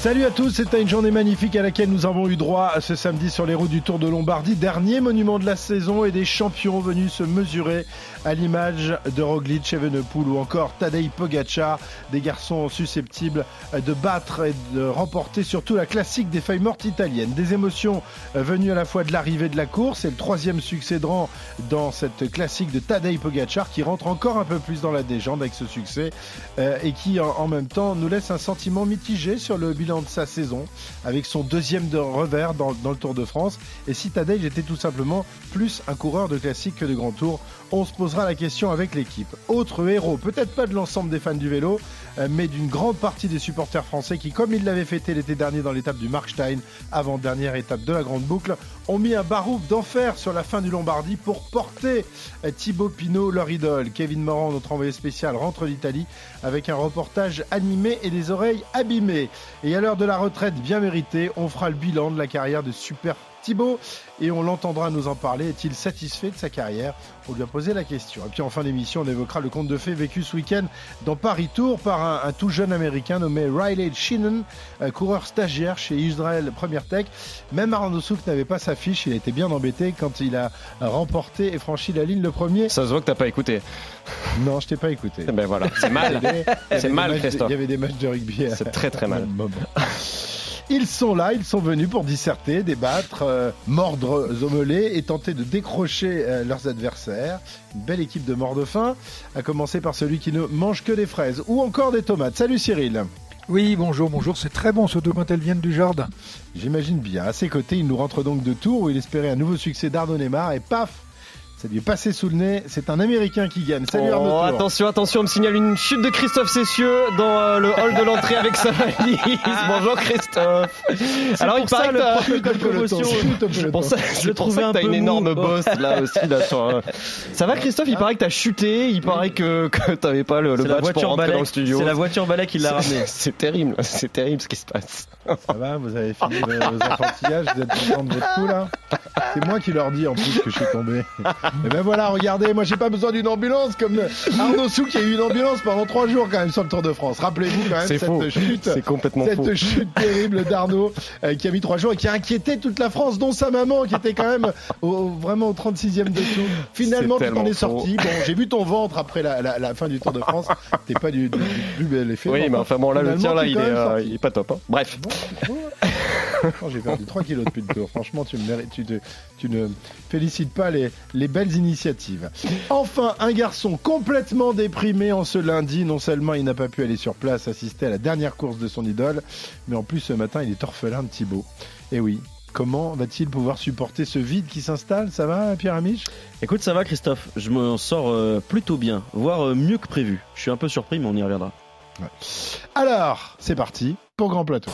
Salut à tous, c'était une journée magnifique à laquelle nous avons eu droit ce samedi sur les routes du Tour de Lombardie, dernier monument de la saison et des champions venus se mesurer à l'image de Roglic, Evenepoel ou encore Tadej Pogacar, des garçons susceptibles de battre et de remporter surtout la classique des feuilles mortes italiennes. Des émotions venues à la fois de l'arrivée de la course et le troisième rang dans cette classique de Tadej Pogacar qui rentre encore un peu plus dans la légende avec ce succès euh, et qui en même temps nous laisse un sentiment mitigé sur le bilan de sa saison avec son deuxième de revers dans, le Tour de France. Et si Tadej était tout simplement plus un coureur de classique que de grand tour, on se posera la question avec l'équipe. Autre héros, peut-être pas de l'ensemble des fans du vélo, mais d'une grande partie des supporters français qui, comme ils l'avaient fêté l'été dernier dans l'étape du Markstein, avant-dernière étape de la Grande Boucle, ont mis un barouf d'enfer sur la fin du Lombardie pour porter euh, Thibaut Pinot, leur idole. Kevin Morand, notre envoyé spécial, rentre d'Italie avec un reportage animé et des oreilles abîmées. Et à l'heure de la retraite bien méritée, on fera le bilan de la carrière de super Thibaut et on l'entendra nous en parler. Est-il satisfait de sa carrière? On lui a posé la question. Et puis en fin d'émission, on évoquera le conte de fées vécu ce week-end dans Paris Tour par un, un, tout jeune américain nommé Riley Sheenan, coureur stagiaire chez Israel Première Tech. Même Arnaud Souk n'avait pas sa fiche, il a été bien embêté quand il a remporté et franchi la ligne le premier. Ça se voit que t'as pas écouté. Non, je t'ai pas écouté. Ben voilà, c'est mal. C'est mal, Christophe. Il y avait des matchs de rugby. C'est très très mal. Ils sont là, ils sont venus pour disserter, débattre, euh, mordre omelets et tenter de décrocher euh, leurs adversaires. Une belle équipe de morts de faim, à commencer par celui qui ne mange que des fraises ou encore des tomates. Salut Cyril. Oui, bonjour, bonjour, c'est très bon surtout quand elles viennent du jardin. J'imagine bien. À ses côtés, il nous rentre donc de Tours où il espérait un nouveau succès d'Arnaud Neymar et paf ça lui est passé sous le nez. C'est un Américain qui gagne. Salut oh, Arnaud. Attention, attention, on me signale une chute de Christophe Cessieux dans euh, le hall de l'entrée avec sa valise. Bonjour Christophe. Alors il paraît que le promotion. Je pensais, je le trouvais un peu. T'as une énorme bosse là aussi là sur. Euh... Ça va Christophe? Il paraît que t'as chuté. Il paraît que que t'avais pas le, le badge pour rentrer balai. dans le studio. C'est la voiture balai qui l'a ramené. C'est terrible. C'est terrible ce qui se passe. Ça va Vous avez fini vos enfantillages Vous êtes content de votre coup là? C'est moi qui leur dis en plus que je suis tombé. Et ben voilà, regarde. Regardez, moi j'ai pas besoin d'une ambulance comme Arnaud Souk qui a eu une ambulance pendant trois jours quand même sur le Tour de France. Rappelez-vous quand même cette faux. chute, c'est complètement cette faux. chute terrible d'Arnaud euh, qui a mis trois jours et qui a inquiété toute la France, dont sa maman qui était quand même au, vraiment au 36e de tout. Finalement, tu t'en es sorti. Bon, j'ai vu ton ventre après la, la, la, fin du Tour de France. T'es pas du, plus bel effet. Oui, mais enfin bon, là le tien là, il est, euh, il est, pas top. Hein. Bref. Bon, j'ai perdu 3 kilos depuis le tour. Franchement, tu, me mérites, tu, te, tu ne félicites pas les, les belles initiatives. Enfin, un garçon complètement déprimé en ce lundi. Non seulement il n'a pas pu aller sur place assister à la dernière course de son idole, mais en plus ce matin, il est orphelin de Thibaut. Et oui, Comment va-t-il pouvoir supporter ce vide qui s'installe? Ça va, Pierre Amiche? Écoute, ça va, Christophe. Je me sors euh, plutôt bien, voire euh, mieux que prévu. Je suis un peu surpris, mais on y reviendra. Ouais. Alors, c'est parti pour Grand Plateau.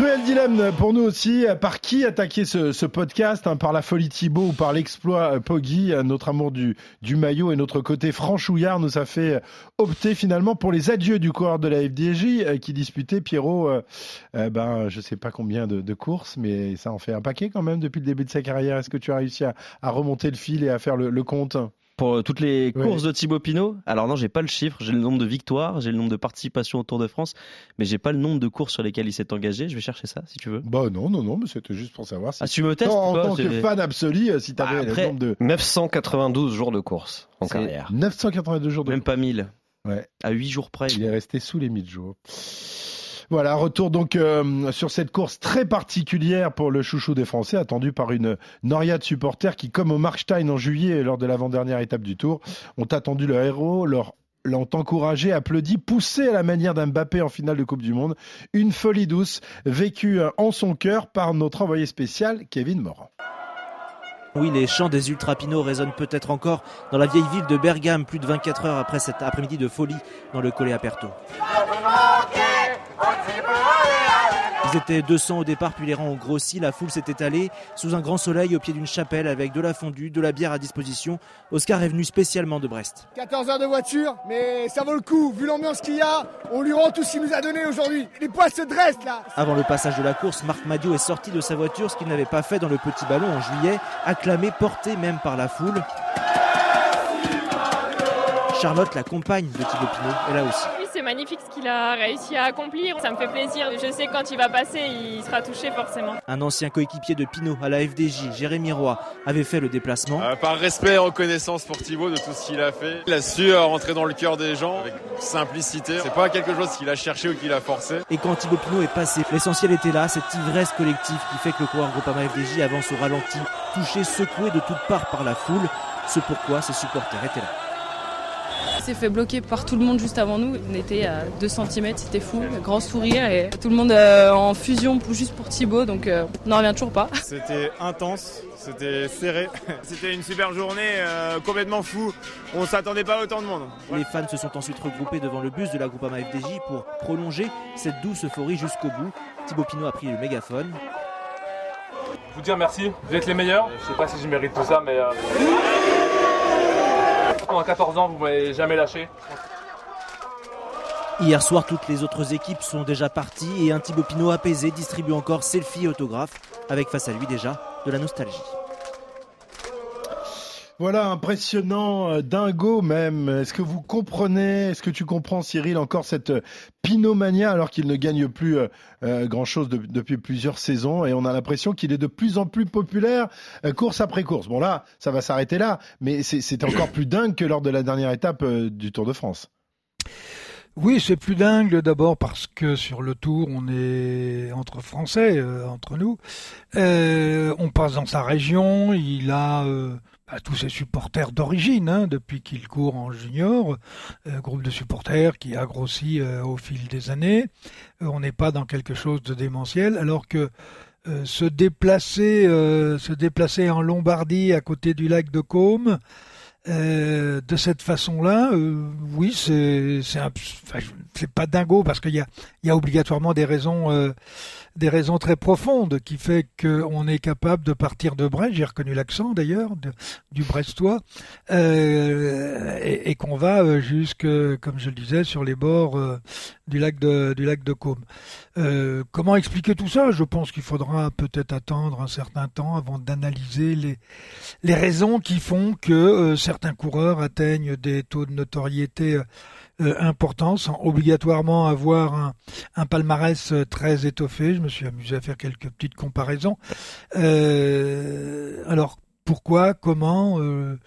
Cruel dilemme pour nous aussi. Par qui attaquer ce, podcast hein, Par la folie Thibaut ou par l'exploit euh, Poggy Notre amour du, maillot et notre côté franchouillard nous a fait opter finalement pour les adieux du coureur de la FDJ euh, qui disputait Pierrot, euh, euh, ben, je sais pas combien de, courses, mais ça en fait un paquet quand même depuis le début de sa carrière. Est-ce que tu as réussi à, remonter le fil et à faire le compte? Pour toutes les courses oui. de Thibaut Pinot. Alors non, j'ai pas le chiffre, j'ai le nombre de victoires, j'ai le nombre de participations au Tour de France, mais j'ai pas le nombre de courses sur lesquelles il s'est engagé. Je vais chercher ça si tu veux. Bah non, non, non, mais c'était juste pour savoir si. Ah, tu me testes En, quoi, tant que fan absolu, si tu avais Ah, le nombre de 992 jours de course en carrière. 982 jours de Même pas 1000. Ouais. À 8 jours près. Il est resté sous les 1000 jours. Voilà, retour donc euh, sur cette course très particulière pour le chouchou des Français, attendu par une noria de supporters qui, comme au Markstein en juillet, lors de l'avant-dernière étape du Tour, ont attendu leur héros, leur l'ont encouragé, applaudi, poussé à la manière d'un Mbappé en finale de Coupe du Monde. Une folie douce vécue en son cœur par notre envoyé spécial, Kevin Morand. Oui, les chants des ultrapinots résonnent peut-être encore dans la vieille ville de Bergame, plus de 24 heures après cet après-midi de folie dans le Colle Aperto. Ils étaient 200 au départ, puis les rangs ont grossi. La foule s'est étalée sous un grand soleil au pied d'une chapelle avec de la fondue, de la bière à disposition. Oscar est venu spécialement de Brest. 14 heures de voiture, mais ça vaut le coup. Vu l'ambiance qu'il y a, on lui rend tout ce qu'il nous a donné aujourd'hui. Les poils se dressent là. Avant le passage de la course, Marc Madio est sorti de sa voiture, ce qu'il n'avait pas fait dans le petit ballon en juillet, acclamé, porté même par la foule. Charlotte, la compagne de Thibaut Pinot, est là aussi. C'est magnifique ce qu'il a réussi à accomplir. Ça me fait plaisir. Je sais que quand il va passer, il sera touché forcément. Un ancien coéquipier de Pinot à la FDJ, Jérémy Roy, avait fait le déplacement. Euh, par respect et reconnaissance pour Thibaut de tout ce qu'il a fait, il a su euh, rentrer dans le cœur des gens avec simplicité. C'est pas quelque chose qu'il a cherché ou qu'il a forcé. Et quand Thibaut Pinot est passé, l'essentiel était là, cette ivresse collective qui fait que le coureur Groupama FDJ avance au ralenti, touché, secoué de toutes parts par la foule. Ce pourquoi ses supporters étaient là. Il s'est fait bloquer par tout le monde juste avant nous. On était à 2 cm, c'était fou, grand sourire et tout le monde euh, en fusion juste pour Thibaut, donc euh, on n'en revient toujours pas. C'était intense, c'était serré. C'était une super journée, euh, complètement fou. On s'attendait pas à autant de monde. Les fans se sont ensuite regroupés devant le bus de la Groupama FDJ pour prolonger cette douce euphorie jusqu'au bout. Thibaut Pinot a pris le mégaphone. Vous dire merci, vous êtes les meilleurs. Je sais pas si je mérite tout ça, mais pendant 14 ans, vous m'avez jamais lâché. Hier soir, toutes les autres équipes sont déjà parties et un Thibaut Pinot apaisé distribue encore selfie et autographes avec face à lui déjà de la nostalgie. Voilà, impressionnant, euh, dingo même. Est-ce que vous comprenez, est-ce que tu comprends Cyril encore cette euh, Pinomania alors qu'il ne gagne plus euh, grand-chose depuis plusieurs saisons et on a l'impression qu'il est de plus en plus populaire course après course. Bon là, ça va s'arrêter là, mais c'est encore plus dingue que lors de la dernière étape du Tour de France. Oui, c'est plus dingue d'abord parce que sur le tour, on est entre Français, entre nous. on passe dans sa région, il a à tous ses supporters d'origine, hein, depuis qu'il court en junior, euh, groupe de supporters qui a grossi euh, au fil des années. Euh, on n'est pas dans quelque chose de démentiel, alors que se déplacer, se déplacer en Lombardie à côté du lac de Caume, de cette façon-là, oui, c'est c'est pas dingo parce qu'il y a, y a obligatoirement des raisons des raisons très profondes qui fait qu'on est capable de partir de Brest, j'ai reconnu l'accent d'ailleurs, du brestois, euh, et, qu'on va euh, jusque, comme je le disais, sur les bords euh, du lac de du lac de Caume. Comment expliquer tout ça? Je pense qu'il faudra peut-être attendre un certain temps avant d'analyser les les raisons qui font que certains coureurs atteignent des taux de notoriété euh, important sans obligatoirement avoir un, un, palmarès euh, très étoffé. Je me suis amusé à faire quelques petites comparaisons. Euh, alors pourquoi, comment, euh,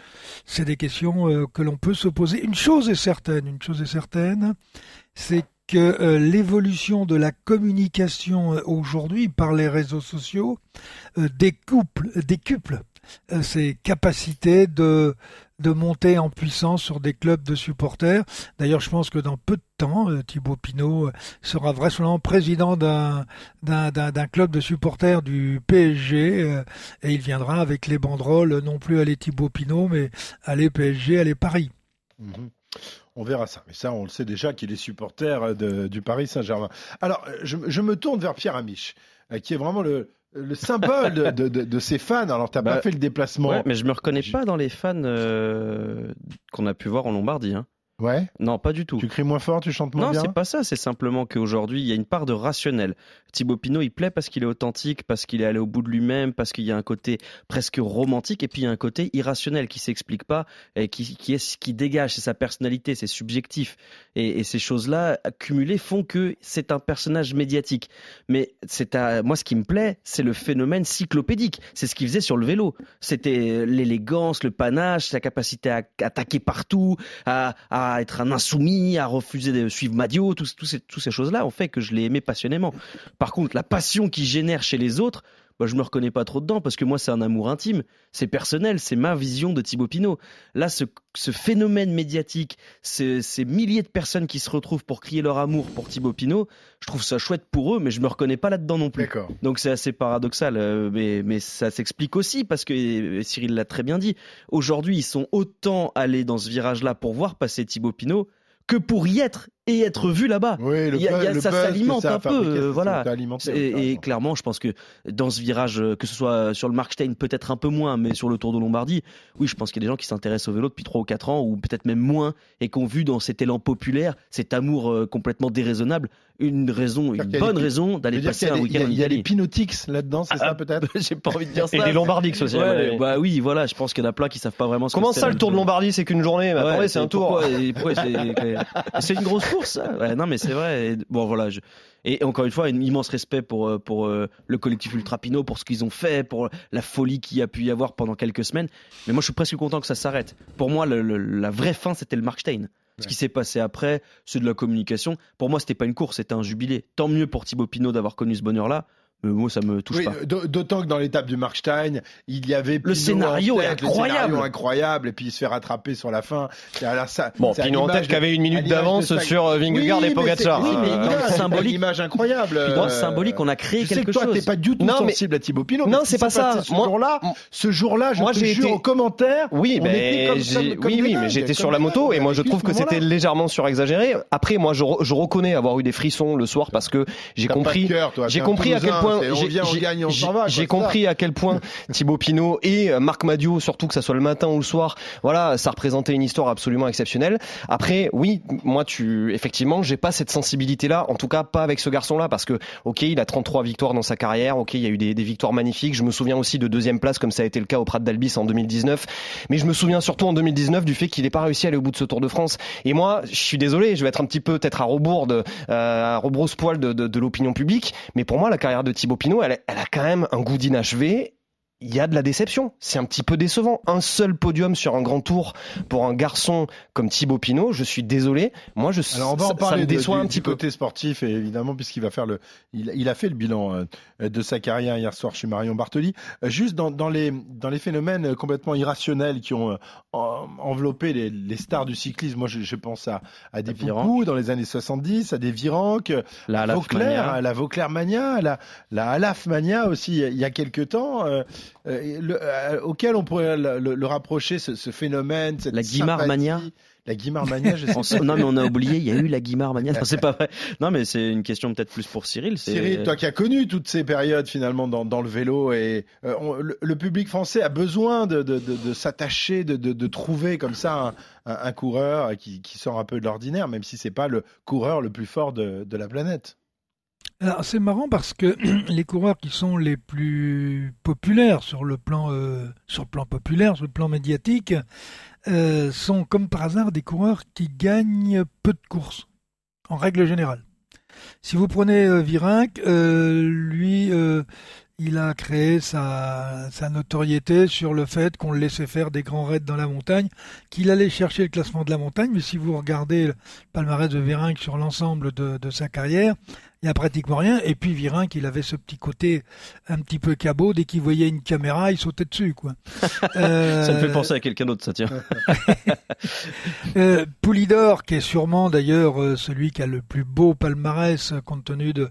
c'est des questions que l'on peut se poser. Une chose est certaine, une chose est certaine, c'est que l'évolution de la communication aujourd'hui par les réseaux sociaux découple, décuple ces capacités de de monter en puissance sur des clubs de supporters. D'ailleurs, je pense que dans peu de temps, euh, Thibaut Pinot euh, sera vraisemblablement président d'un club de supporters du PSG euh, et il viendra avec les banderoles non plus aller Thibaut Pinot, mais aller PSG, aller Paris. Mhm. On verra ça. Mais ça, on le sait déjà qu'il est supporter du Paris Saint-Germain. Alors, je, je, me tourne vers Pierre Amiche, qui est vraiment le, le symbole de, de, de, ces fans. Alors, tu n'as pas bah, fait le déplacement. Ouais, mais je me reconnais pas dans les fans euh, qu'on a pu voir en Lombardie. Hein. Ouais. Non, pas du tout. Tu cries moins fort, tu chantes moins bien. Non, c'est pas ça. C'est simplement qu'aujourd'hui, il y a une part de rationnel. Thibaut Pinot, il plaît parce qu'il est authentique, parce qu'il est allé au bout de lui-même, parce qu'il y a un côté presque romantique, et puis il y a un côté irrationnel qui s'explique pas et qui, qui est qui dégage. C'est sa personnalité, c'est subjectif. Et, et ces choses-là accumulées font que c'est un personnage médiatique. Mais c'est à moi, ce qui me plaît, c'est le phénomène cyclopédique. C'est ce qu'il faisait sur le vélo. C'était l'élégance, le panache, sa capacité à attaquer partout, à, à à être un insoumis, à refuser de suivre Madio, toutes ces, ces choses-là ont fait que je l'ai aimé passionnément. Par contre, la passion qu'il génère chez les autres, bah, je me reconnais pas trop dedans parce que moi c'est un amour intime, c'est personnel, c'est ma vision de Thibaut Pinot. Là, ce, phénomène médiatique, ces, milliers de personnes qui se retrouvent pour crier leur amour pour Thibaut Pinot, je trouve ça chouette pour eux, mais je me reconnais pas là-dedans non plus. Donc c'est assez paradoxal, euh, mais, mais ça s'explique aussi parce que Cyril l'a très bien dit. Aujourd'hui, ils sont autant allés dans ce virage-là pour voir passer Thibaut Pinot que pour y être et être vu là-bas. Oui, le il y a, il y a- buzz- le ça s'alimente un peu, euh, voilà. Et, clairement, je pense que dans ce virage, euh, que ce soit sur le Markstein, peut-être un peu moins, mais sur le Tour de Lombardie, oui, je pense qu'il y a des gens qui s'intéressent au vélo depuis 3 ou 4 ans, ou peut-être même moins, et qui ont vu dans cet élan populaire, cet amour euh, complètement déraisonnable, une raison, une bonne des- raison d'aller passer un des- il y a- week-end en Il y a Italie. Pinotix là-dedans, c'est ça peut-être J'ai pas envie de dire ça. Et des Lombardix aussi. Ouais, bah oui, voilà, je pense qu'il y en a plein qui savent pas vraiment ce Comment que c'est. ça, le Tour de Lombardie, c'est qu'une journée Attendez, c'est un tour. c'est une grosse course. ça. Ouais, non, mais c'est vrai. Et bon, voilà. je- Et encore une fois, un immense respect pour euh, pour euh, le collectif Ultra Pinot, pour ce qu'ils ont fait, pour la folie qu'il y a pu y avoir pendant quelques semaines. Mais moi, je suis presque content que ça s'arrête. Pour moi, le- le- la vraie fin, c'était le Markstein. Ce qui s'est passé après, c'est de la communication. Pour moi, c'était pas une course, c'était un jubilé. Tant mieux pour Thibaut Pinot d'avoir connu ce bonheur-là. Moi, ça me touche Oui, pas. D'autant que dans l'étape du Markstein, il y avait Pinot scénario en est tête, incroyable. Le scénario incroyable, et puis il se fait rattraper sur la fin. C'est à la- ça- Bon, Pinot en tête qui avait une minute d'avance sur, euh, Vingegaard Oui, et Pogacar. c'est- Oui, mais Euh, symbolique. une image incroyable. Dans le euh, symbolique, on a créé je sais quelque que toi, chose. t'es pas du tout Non, mais- sensible à Thibaut Pinot. Non, c'est pas ça. Ce jour-là, ce jour-là, je Moi, te j'ai jure, aux commentaires, Oui, mais oui, oui, mais j'étais sur la moto et moi je trouve que c'était légèrement surexagéré. Après, moi je, re- je reconnais avoir eu des frissons le soir parce que j'ai compris, j'ai compris à quel Toulousain, point, j'ai- compris à quel point Thibaut Pinot et euh, Marc Madio, surtout que ça soit le matin ou le soir, voilà, ça représentait une histoire absolument exceptionnelle. Après, oui, moi tu, effectivement, j'ai pas cette sensibilité-là, en tout cas pas avec ce garçon-là, parce que ok, il a 33 victoires dans sa carrière, ok, il y a eu des, des victoires magnifiques. Je me souviens aussi de deuxième place, comme ça a été le cas au Prat d'Albis en 2019. Mais je me souviens surtout en 2019 du fait qu'il n'ait pas réussi à aller au bout de ce Tour de France. Et moi, je suis désolé, je vais être un petit peu peut-être à rebours de, euh, à rebrousse-poil de, de, de l'opinion publique, mais pour moi, la carrière de Thibaut Pinot, elle, elle a quand même un goût d'inachevé. Il y a de la déception. C'est un petit peu décevant. Un seul podium sur un grand tour pour un garçon comme Thibaut Pinot, je suis désolé. Moi, je, Alors on va ça, en parler ça me de- déçoit du, un du petit peu. côté sportif et évidemment puisqu'il va faire le, il, il a fait le bilan euh, de sa carrière hier soir chez Marion Bartoli. Euh, Juste dans, dans les dans les phénomènes complètement irrationnels qui ont euh, en- enveloppé les, les stars du cyclisme, moi je, je pense à à des. Poucou dans les années 70, à des Virenque, La Vauclair, à la Vauclair Mania, à la la Alaf Mania aussi il y a quelques temps, euh, euh, le- euh, auquel on pourrait le, le- le rapprocher ce, ce phénomène, cette La Guimard. Mania. La Guimard Mania, je sais non mais on a oublié, il y a eu la Guimard Mania. Non, c'est pas vrai. Non mais c'est une question peut-être plus pour Cyril. Cyril, toi qui as connu toutes ces périodes finalement dans, dans le vélo et euh, on- le, le public français a besoin de, de, de, de s'attacher, de, trouver comme ça un, un, un coureur qui, qui sort un peu de l'ordinaire, même si c'est pas le coureur le plus fort de la planète. Alors c'est marrant parce que les coureurs qui sont les plus populaires sur le plan euh, sur le plan populaire, sur le plan médiatique, euh, sont comme par hasard des coureurs qui gagnent peu de courses en règle générale. Si vous prenez euh, euh, lui, il a créé sa, notoriété sur le fait qu'on le laissait faire des grands raids dans la montagne, qu'il allait chercher le classement de la montagne, mais si vous regardez le palmarès de Virenque sur l'ensemble de sa carrière, il n'y a pratiquement rien. Et puis Virenque, il avait ce petit côté un petit peu cabot, dès qu'il voyait une caméra, il sautait dessus. quoi. Euh, Ça me fait penser à quelqu'un d'autre, ça tient. euh, Poulidor, qui est sûrement d'ailleurs euh, celui qui a le plus beau palmarès euh, compte tenu de,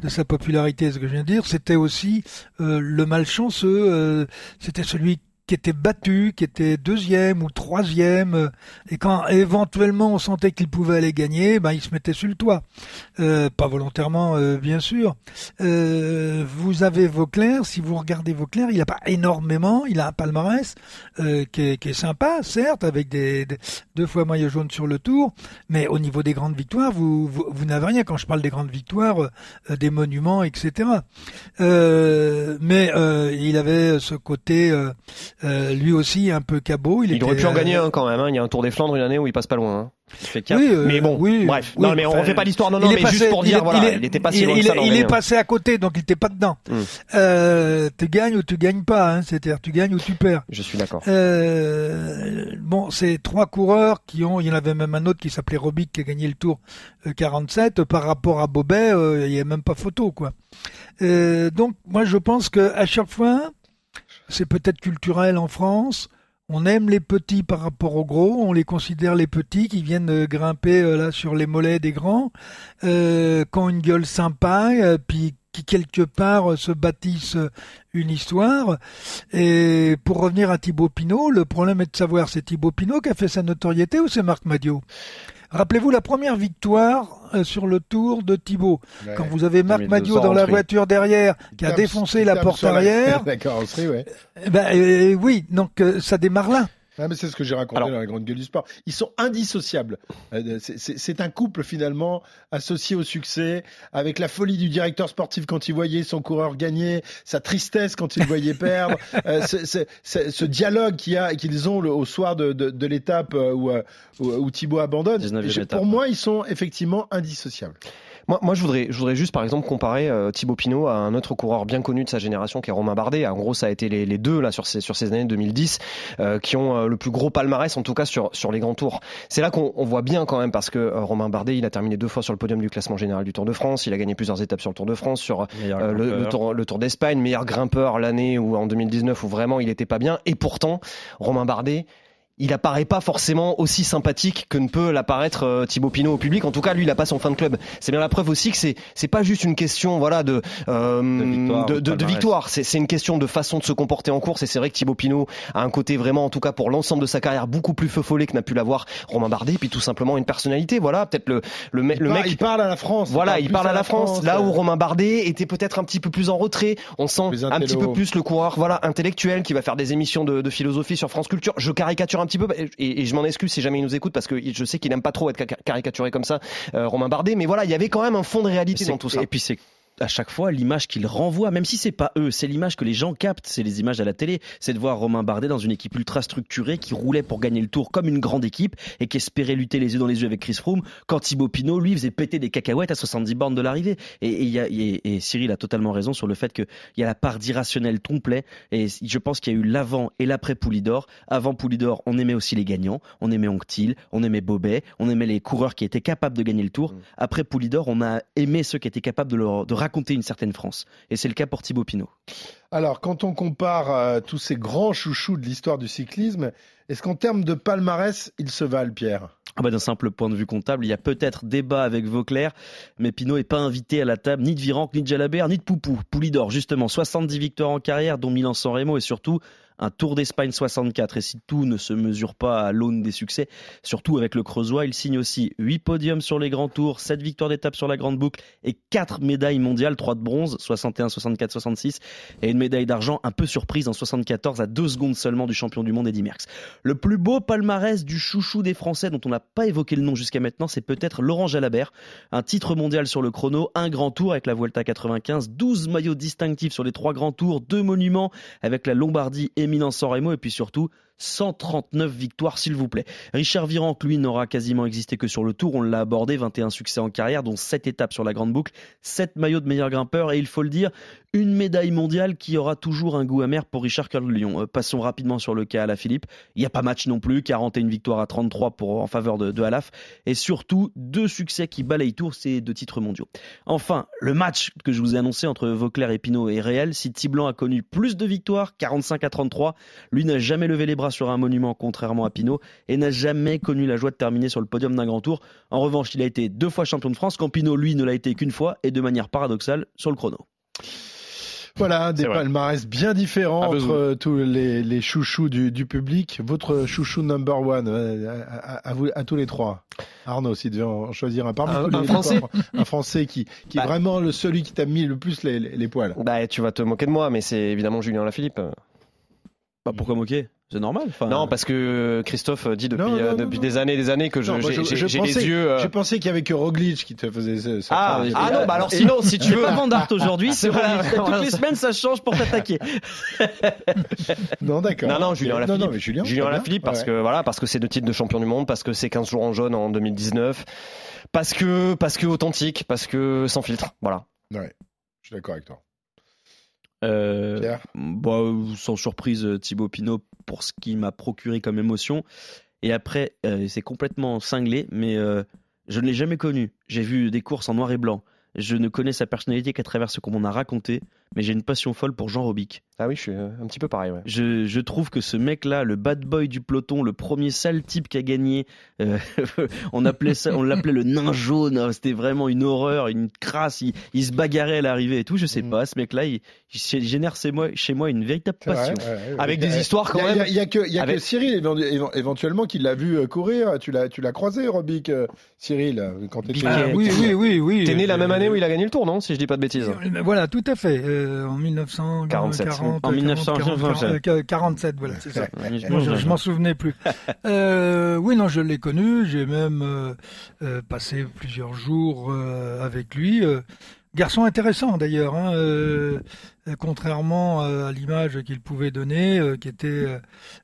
de sa popularité, ce que je viens de dire, c'était aussi euh, le malchanceux, euh, c'était celui qui était battu, qui était deuxième ou troisième, et quand éventuellement on sentait qu'il pouvait aller gagner, ben il se mettait sur le toit, Euh, pas volontairement euh, bien sûr. Euh, vous avez Vauclair, si vous regardez Vauclair, il a pas énormément, il a un palmarès euh, qui, est, qui est sympa, certes, avec des, des- deux fois maillot jaune sur le tour, mais au niveau des grandes victoires, vous, vous, vous n'avez rien. Quand je parle des grandes victoires, euh, des monuments, etc. Euh, mais il avait ce côté, euh, lui aussi, un peu cabot. Il, aurait était, pu en euh, gagner un quand même. hein. Il y a un Tour des Flandres une année où il passe pas loin. hein. Il fait. Oui, euh, mais bon, oui, bref. oui, non, mais on refait pas l'histoire. Non, non, il est mais passé- juste pour il dire, est- voilà, il est- il était pas si il- loin que il ça Il est passé à côté, donc il n'était pas dedans. Hmm. Euh, tu gagnes ou tu gagnes pas, hein, c'est-à-dire tu gagnes ou tu perds. Je suis d'accord. Euh, bon, c'est trois coureurs qui ont, il y en avait même un autre qui s'appelait Robic qui a gagné le Tour euh, 47 par rapport à Bobet, il y a même pas photo quoi. Euh, donc moi je pense que à chaque fois, c'est peut-être culturel en France. On aime les petits par rapport aux gros, on les considère les petits qui viennent euh, grimper euh, là sur les mollets des grands, euh, qui ont une gueule sympa, puis qui quelque part se bâtissent une histoire. Et pour revenir à Thibaut Pinot, le problème est de savoir c'est Thibaut Pinot qui a fait sa notoriété ou c'est Marc Madio Rappelez-vous la première victoire euh, sur le Tour de Thibaut, Ouais. quand vous avez Marc 2200 Madio dans la voiture derrière, qui a défoncé la porte la- arrière. la carrosserie, ouais. Eh ben, euh, oui, donc euh, ça démarre là. Ah, mais c'est ce que j'ai raconté Alors- dans la grande gueule du sport. Ils sont indissociables. Euh, c'est- un couple finalement associé au succès, avec la folie du directeur sportif quand il voyait son coureur gagner, sa tristesse quand il voyait perdre, euh, c'est- c'est- c'est- ce dialogue qu'il y a- qu'ils ont le- au soir de, de- de l'étape euh, où, euh, où, où Thibaut abandonne. 19e Je- étape. Pour moi, ils sont effectivement indissociables. Moi, moi, je voudrais, je voudrais juste, par exemple, comparer euh, Thibaut Pinot à un autre coureur bien connu de sa génération, qui est Romain Bardet. En gros, ça a été les, les deux là sur ces sur ces années 2010 euh, qui ont euh, le plus gros palmarès, en tout cas sur sur les grands tours. C'est là qu'on on voit bien quand même parce que euh, Romain Bardet, il a terminé deux fois sur le podium du classement général du Tour de France. Il a gagné plusieurs étapes sur le Tour de France, sur euh, le, tour, le Tour d'Espagne, meilleur grimpeur l'année où en 2019 où vraiment il était pas bien. Et pourtant, Romain Bardet. Il apparaît pas forcément aussi sympathique que ne peut l'apparaître euh, Thibaut Pinot au public. En tout cas, lui, il a pas son fan club. C'est bien la preuve aussi que c'est c'est pas juste une question voilà de euh, De victoire, de, de de- de. C'est c'est une question de façon de se comporter en course. Et c'est vrai que Thibaut Pinot a un côté vraiment, en tout cas pour l'ensemble de sa carrière, beaucoup plus feu follet que n'a pu l'avoir Romain Bardet. Puis tout simplement une personnalité. Voilà, peut-être le le, me- Il, le par- mec. il parle à la France. Voilà, il parle à la France, là euh, où Romain Bardet était peut-être un petit peu plus en retrait. On sent un petit peu plus le coureur, voilà, intellectuel qui va faire des émissions de, de philosophie sur France Culture. Je caricature un petit peu et, et je m'en excuse si jamais il nous écoute parce que je sais qu'il aime pas trop être ca- caricaturé comme ça, euh, Romain Bardet. Mais voilà, il y avait quand même un fond de réalité dans tout ça. Et puis c'est à chaque fois l'image qu'ils renvoient, même si c'est pas eux, c'est l'image que les gens captent, c'est les images à la télé, c'est de voir Romain Bardet dans une équipe ultra structurée qui roulait pour gagner le tour comme une grande équipe et qui espérait lutter les yeux dans les yeux avec Chris Froome, quand Thibaut Pinot lui faisait péter des cacahuètes à 70 bornes de l'arrivée. Et, et, il y a- et- et Cyril a totalement raison sur le fait qu'il y a la part d'irrationnel complet et je pense qu'il y a eu l'avant et l'après Poulidor. Avant Poulidor, on aimait aussi les gagnants, on aimait Anctil, on aimait Bobet, on aimait les coureurs qui étaient capables de gagner le tour. Après Poulidor, on a aimé ceux qui étaient capables de, leur- de raconter une certaine France. Et c'est le cas pour Thibaut Pinot. Alors, quand on compare euh, tous ces grands chouchous de l'histoire du cyclisme, est-ce qu'en termes de palmarès, ils se valent, Pierre? Ah bah, D'un simple point de vue comptable, il y a peut-être débat avec Vauclair, mais Pinot n'est pas invité à la table ni de Virenque, ni de Jalabert, ni de Poupou. Poulidor, justement, 70 victoires en carrière, dont Milan-San Remo, et surtout un Tour d'Espagne 64. Et si tout ne se mesure pas à l'aune des succès, surtout avec le Creusois, il signe aussi 8 podiums sur les grands tours, 7 victoires d'étape sur la grande boucle et 4 médailles mondiales, 3 de bronze, 61, 64, 66, et une médaille d'argent un peu surprise en 74 à 2 secondes seulement du champion du monde Eddy Merckx. Le plus beau palmarès du chouchou des Français dont on n'a pas évoqué le nom jusqu'à maintenant, c'est peut-être Laurent Jalabert. Un titre mondial sur le chrono, un grand tour avec la Vuelta 95, 12 maillots distinctifs sur les trois grands tours, deux monuments avec la Lombardie et Milan-San Remo et puis surtout 139 victoires s'il vous plaît. Richard Virenque, lui, n'aura quasiment existé que sur le tour. On l'a abordé, 21 succès en carrière, dont 7 étapes sur la grande boucle, 7 maillots de meilleur grimpeur et il faut le dire, une médaille mondiale qui aura toujours un goût amer pour Richard Curle-Lyon. Euh, passons rapidement sur le cas à la Philippe. Il n'y a pas match non plus, 41 victoires à 33 pour, en faveur de, de Alaf et surtout deux succès qui balayent tour, c'est deux titres mondiaux. Enfin, le match que je vous ai annoncé entre Vauclair et Pinot est réel. Si Tiblan a connu plus de victoires, 45 à 33, lui n'a jamais levé les bras sur un monument, contrairement à Pinot, et n'a jamais connu la joie de terminer sur le podium d'un grand tour. En revanche, il a été deux fois champion de France, quand Pinot, lui, ne l'a été qu'une fois, et de manière paradoxale, sur le chrono. Voilà, des palmarès bien différents entre euh, tous les, les chouchous du, du public. Votre chouchou number one, euh, à, vous, à tous les trois. Arnaud, si tu devais en choisir un parmi Un- tous les un Français trois, un Français qui, qui est Bah. vraiment le, celui qui t'a mis le plus les, les, les poils. Bah, tu vas te moquer de moi, mais c'est évidemment Julien Lafilippe. Bah, pourquoi moquer? C'est normal. Non, parce que Christophe dit depuis, Non, non, euh, non, depuis non. des années et des années que je- Non, moi, j'ai je- j'ai- je j'ai pensais- les yeux. euh, Je pensais qu'il y avait que Roglic qui te faisait ce- ce Ah, ah non, bah alors sinon, si tu C'est veux. pas Van Dart aujourd'hui, c'est Voilà, Toutes les ça- semaines, ça change pour t'attaquer. Non, d'accord. Non, non, Julien Non, Alaphilippe. non, mais Julien. Julien. Alaphilippe, parce Ouais. que voilà, parce que c'est deux titres de champion du monde, parce que c'est 15 jours en jaune en 2019, parce que, parce que authentique, parce que sans filtre. Voilà. Ouais, je suis d'accord avec toi. Euh, Pierre bah, sans surprise, euh, Thibaut Pinot pour ce qui m'a procuré comme émotion. Et après, euh, c'est complètement cinglé, mais euh, je ne l'ai jamais connu. J'ai vu des courses en noir et blanc. Je ne connais sa personnalité qu'à travers ce qu'on m'en a raconté. Mais j'ai une passion folle pour Jean Robic. Ah oui, je suis euh, un petit peu pareil. Ouais. Je, je trouve que ce mec-là, le bad boy du peloton, le premier sale type qui a gagné, euh, on appelait ça, on l'appelait le nain jaune. hein, C'était vraiment une horreur, une crasse. Il, il se bagarrait à l'arrivée et tout. Je sais pas, ce mec-là, il, il génère chez moi, chez moi une véritable vrai, passion. ouais, ouais. Avec des histoires quand il y a- même. Il y a, que, il y a que Avec- Cyril éventu- éven- éventuellement qui l'a vu euh, courir. Tu l'as, tu l'as croisé, Robic, euh, Cyril, quand t'étais. Ah, oui, oui, oui, oui. T'es né la même année où il a gagné le tour, non Si je dis pas de bêtises. Voilà, tout à fait. euh, en 47. 1940, En 1947. 47, voilà, c'est ça. Je, je m'en souvenais plus. Euh, oui, non, je l'ai connu. J'ai même euh, euh, passé plusieurs jours euh, avec lui. Euh, garçon intéressant d'ailleurs, hein, euh, euh, contrairement euh, à l'image qu'il pouvait donner, euh, qui était euh,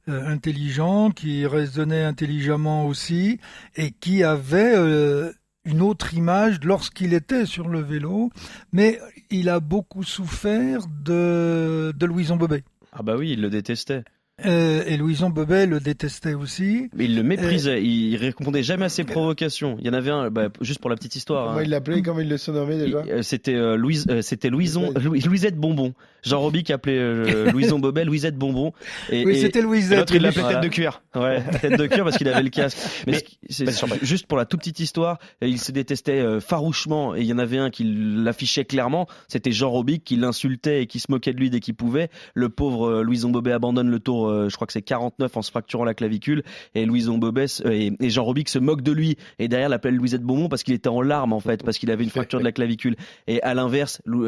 euh, intelligent, qui raisonnait intelligemment aussi, et qui avait euh, une autre image lorsqu'il était sur le vélo. Mais il a beaucoup souffert de, de Louison Bobet. Ah bah oui, il le détestait. Euh, et Louison Bobet le détestait aussi. Mais il le méprisait. Il répondait jamais à ses provocations. Il y en avait un, bah, juste pour la petite histoire. Comment hein. il l'appelait, comment il le surnommait déjà Euh, C'était euh, Louise, euh, c'était Louison, Louis- Louisette Bonbon. Jean Robic appelait euh, Louison Bobet Louisette Bonbon. Et, Oui, c'était Louisette. L'autre, il l'appelait Voilà. tête de cuir. Ouais, tête de cuir parce qu'il avait le casque. Mais, Mais- ce qui- c'est- juste pour la toute petite histoire, il se détestait euh, farouchement et il y en avait un qui l'affichait clairement. C'était Jean Robic qui l'insultait et qui se moquait de lui dès qu'il pouvait. Le pauvre euh, Louison Bobet abandonne le tour, je crois que c'est 49 en se fracturant la clavicule et Louison Bobet et, et Jean Robic se moque de lui et derrière l'appelle Louisette Bonbon parce qu'il était en larmes en fait parce qu'il avait une fracture de la clavicule. Et à l'inverse, Lou-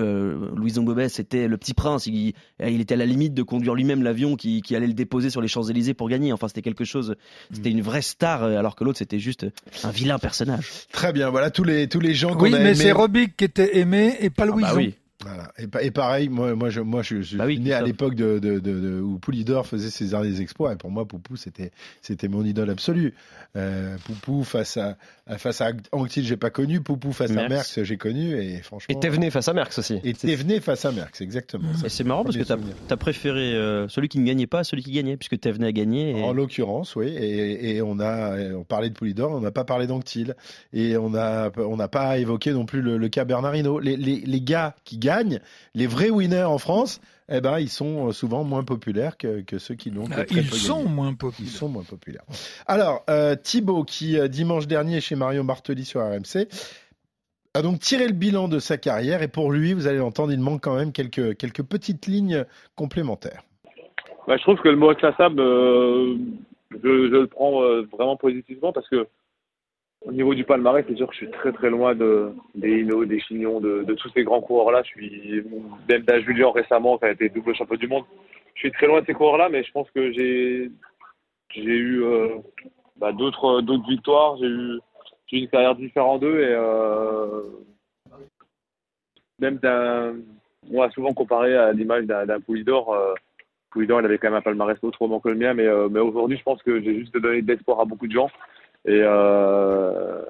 Louison Bobet c'était le petit prince. Il, il était à la limite de conduire lui-même l'avion qui, qui allait le déposer sur les Champs Élysées pour gagner. Enfin c'était quelque chose. C'était une vraie star euh, alors que l'autre c'était juste un vilain personnage. Très bien, voilà tous les, tous les gens qu'on Oui, a mais c'est Robic qui était aimé et pas Ah Louison. bah oui. Voilà. Et, pa- et pareil, moi, moi, je, moi, je, je suis Bah oui, né à l'époque de, de, de, de- où Poulidor faisait ses derniers exploits. Et pour moi, Poupou, c'était, c'était mon idole absolue. Euh, Poupou face à, face à Anctil, j'ai pas connu. Poupou face à Merckx. J'ai connu. Et franchement. Et Thévenet face à Merckx aussi. Et Thévenet face à Merckx, exactement. Ça, Et c'est marrant parce que souvenir. as préféré euh, celui qui ne gagnait pas à celui qui gagnait puisque Thévenet a gagné. Et... En l'occurrence, oui. Et, et on a, on parlait de Poulidor, on n'a pas parlé d'Anctil. Et on a, on n'a pas évoqué non plus le, le cas Bernardino. Les, les, les gars qui gagnent, les vrais winners en France, eh ben, ils sont souvent moins populaires que, que ceux qui l'ont. Ah, Ils peu sont gagné. moins Ils populaires. sont moins populaires. Alors, euh, Thibaut, qui euh, dimanche dernier chez Mario Martelly sur RMC, a donc tiré le bilan de sa carrière. Et pour lui, vous allez l'entendre, il manque quand même quelques, quelques petites lignes complémentaires. Bah, je trouve que le mot inclassable, euh, je, je le prends euh, vraiment positivement parce que au niveau du palmarès, c'est sûr que je suis très très loin de, des Hino, des Chignons, de, tous ces grands coureurs-là. Je suis même d'un Julien récemment qui a été double champion du monde. Je suis très loin de ces coureurs-là, mais je pense que j'ai eu euh, bah, d'autres victoires. J'ai eu une carrière différente d'eux et euh, même d'un on a souvent comparé à l'image d'un Poulidor. Euh, Poulidor, avait quand même un palmarès autrement que le mien, mais, euh, mais aujourd'hui, je pense que j'ai juste donné de l'espoir à beaucoup de gens. Et euh,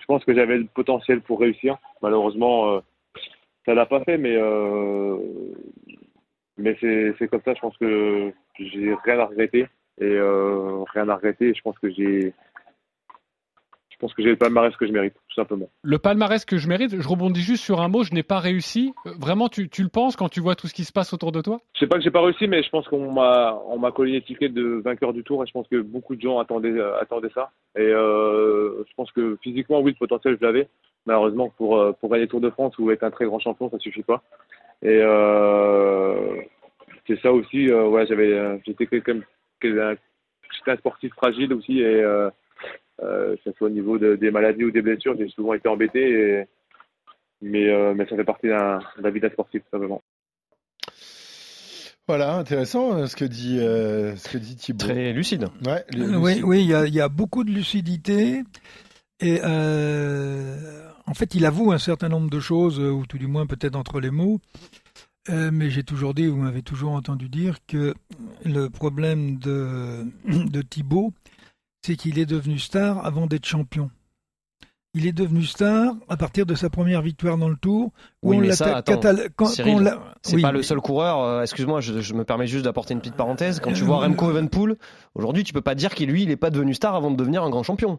je pense que j'avais le potentiel pour réussir. Malheureusement, euh, ça l'a pas fait, mais, euh, mais c'est comme ça. Je pense que j'ai rien à regretter. Et euh, rien à regretter. Je pense que j'ai je pense que j'ai le palmarès que je mérite, tout simplement. Le palmarès que je mérite, je rebondis juste sur un mot, je n'ai pas réussi. Euh, Vraiment, tu, tu le penses quand tu vois tout ce qui se passe autour de toi? Je sais pas que j'ai pas réussi, mais je pense qu'on m'a on m'a collé l'étiquette de vainqueur du tour et je pense que beaucoup de gens attendaient euh, attendaient ça. Et euh, je pense que physiquement, oui, le potentiel je l'avais. Malheureusement, pour euh, pour gagner le Tour de France ou être un très grand champion, ça suffit pas. Et c'est ça aussi. Ouais, j'avais j'étais quelqu'un quelqu'un- j'étais un sportif fragile aussi et euh, que ce soit au niveau de- des maladies ou des blessures, j'ai souvent été embêté. Et, mais euh, mais ça fait partie d'un de la vie d'un sportif, simplement. Voilà, intéressant euh, ce que dit, euh, ce que dit Thibaut. Très lucide. Ouais, Oui, oui, il y a, il y a beaucoup de lucidité. Et euh, en fait, il avoue un certain nombre de choses, ou tout du moins peut-être entre les mots. Euh, mais j'ai toujours dit, vous m'avez toujours entendu dire que le problème de, de Thibaut, c'est qu'il est devenu star avant d'être champion. Il est devenu star à partir de sa première victoire dans le Tour, Oui, mais ça, ta- attends, catal- quand- Cyril, quand on l'a- c'est oui, pas le seul coureur. euh, Excuse-moi, je, je me permets juste d'apporter une petite parenthèse. Quand tu Euh, vois Remco Evenepoel, aujourd'hui, tu peux pas dire qu'il lui, il est pas devenu star avant de devenir un grand champion.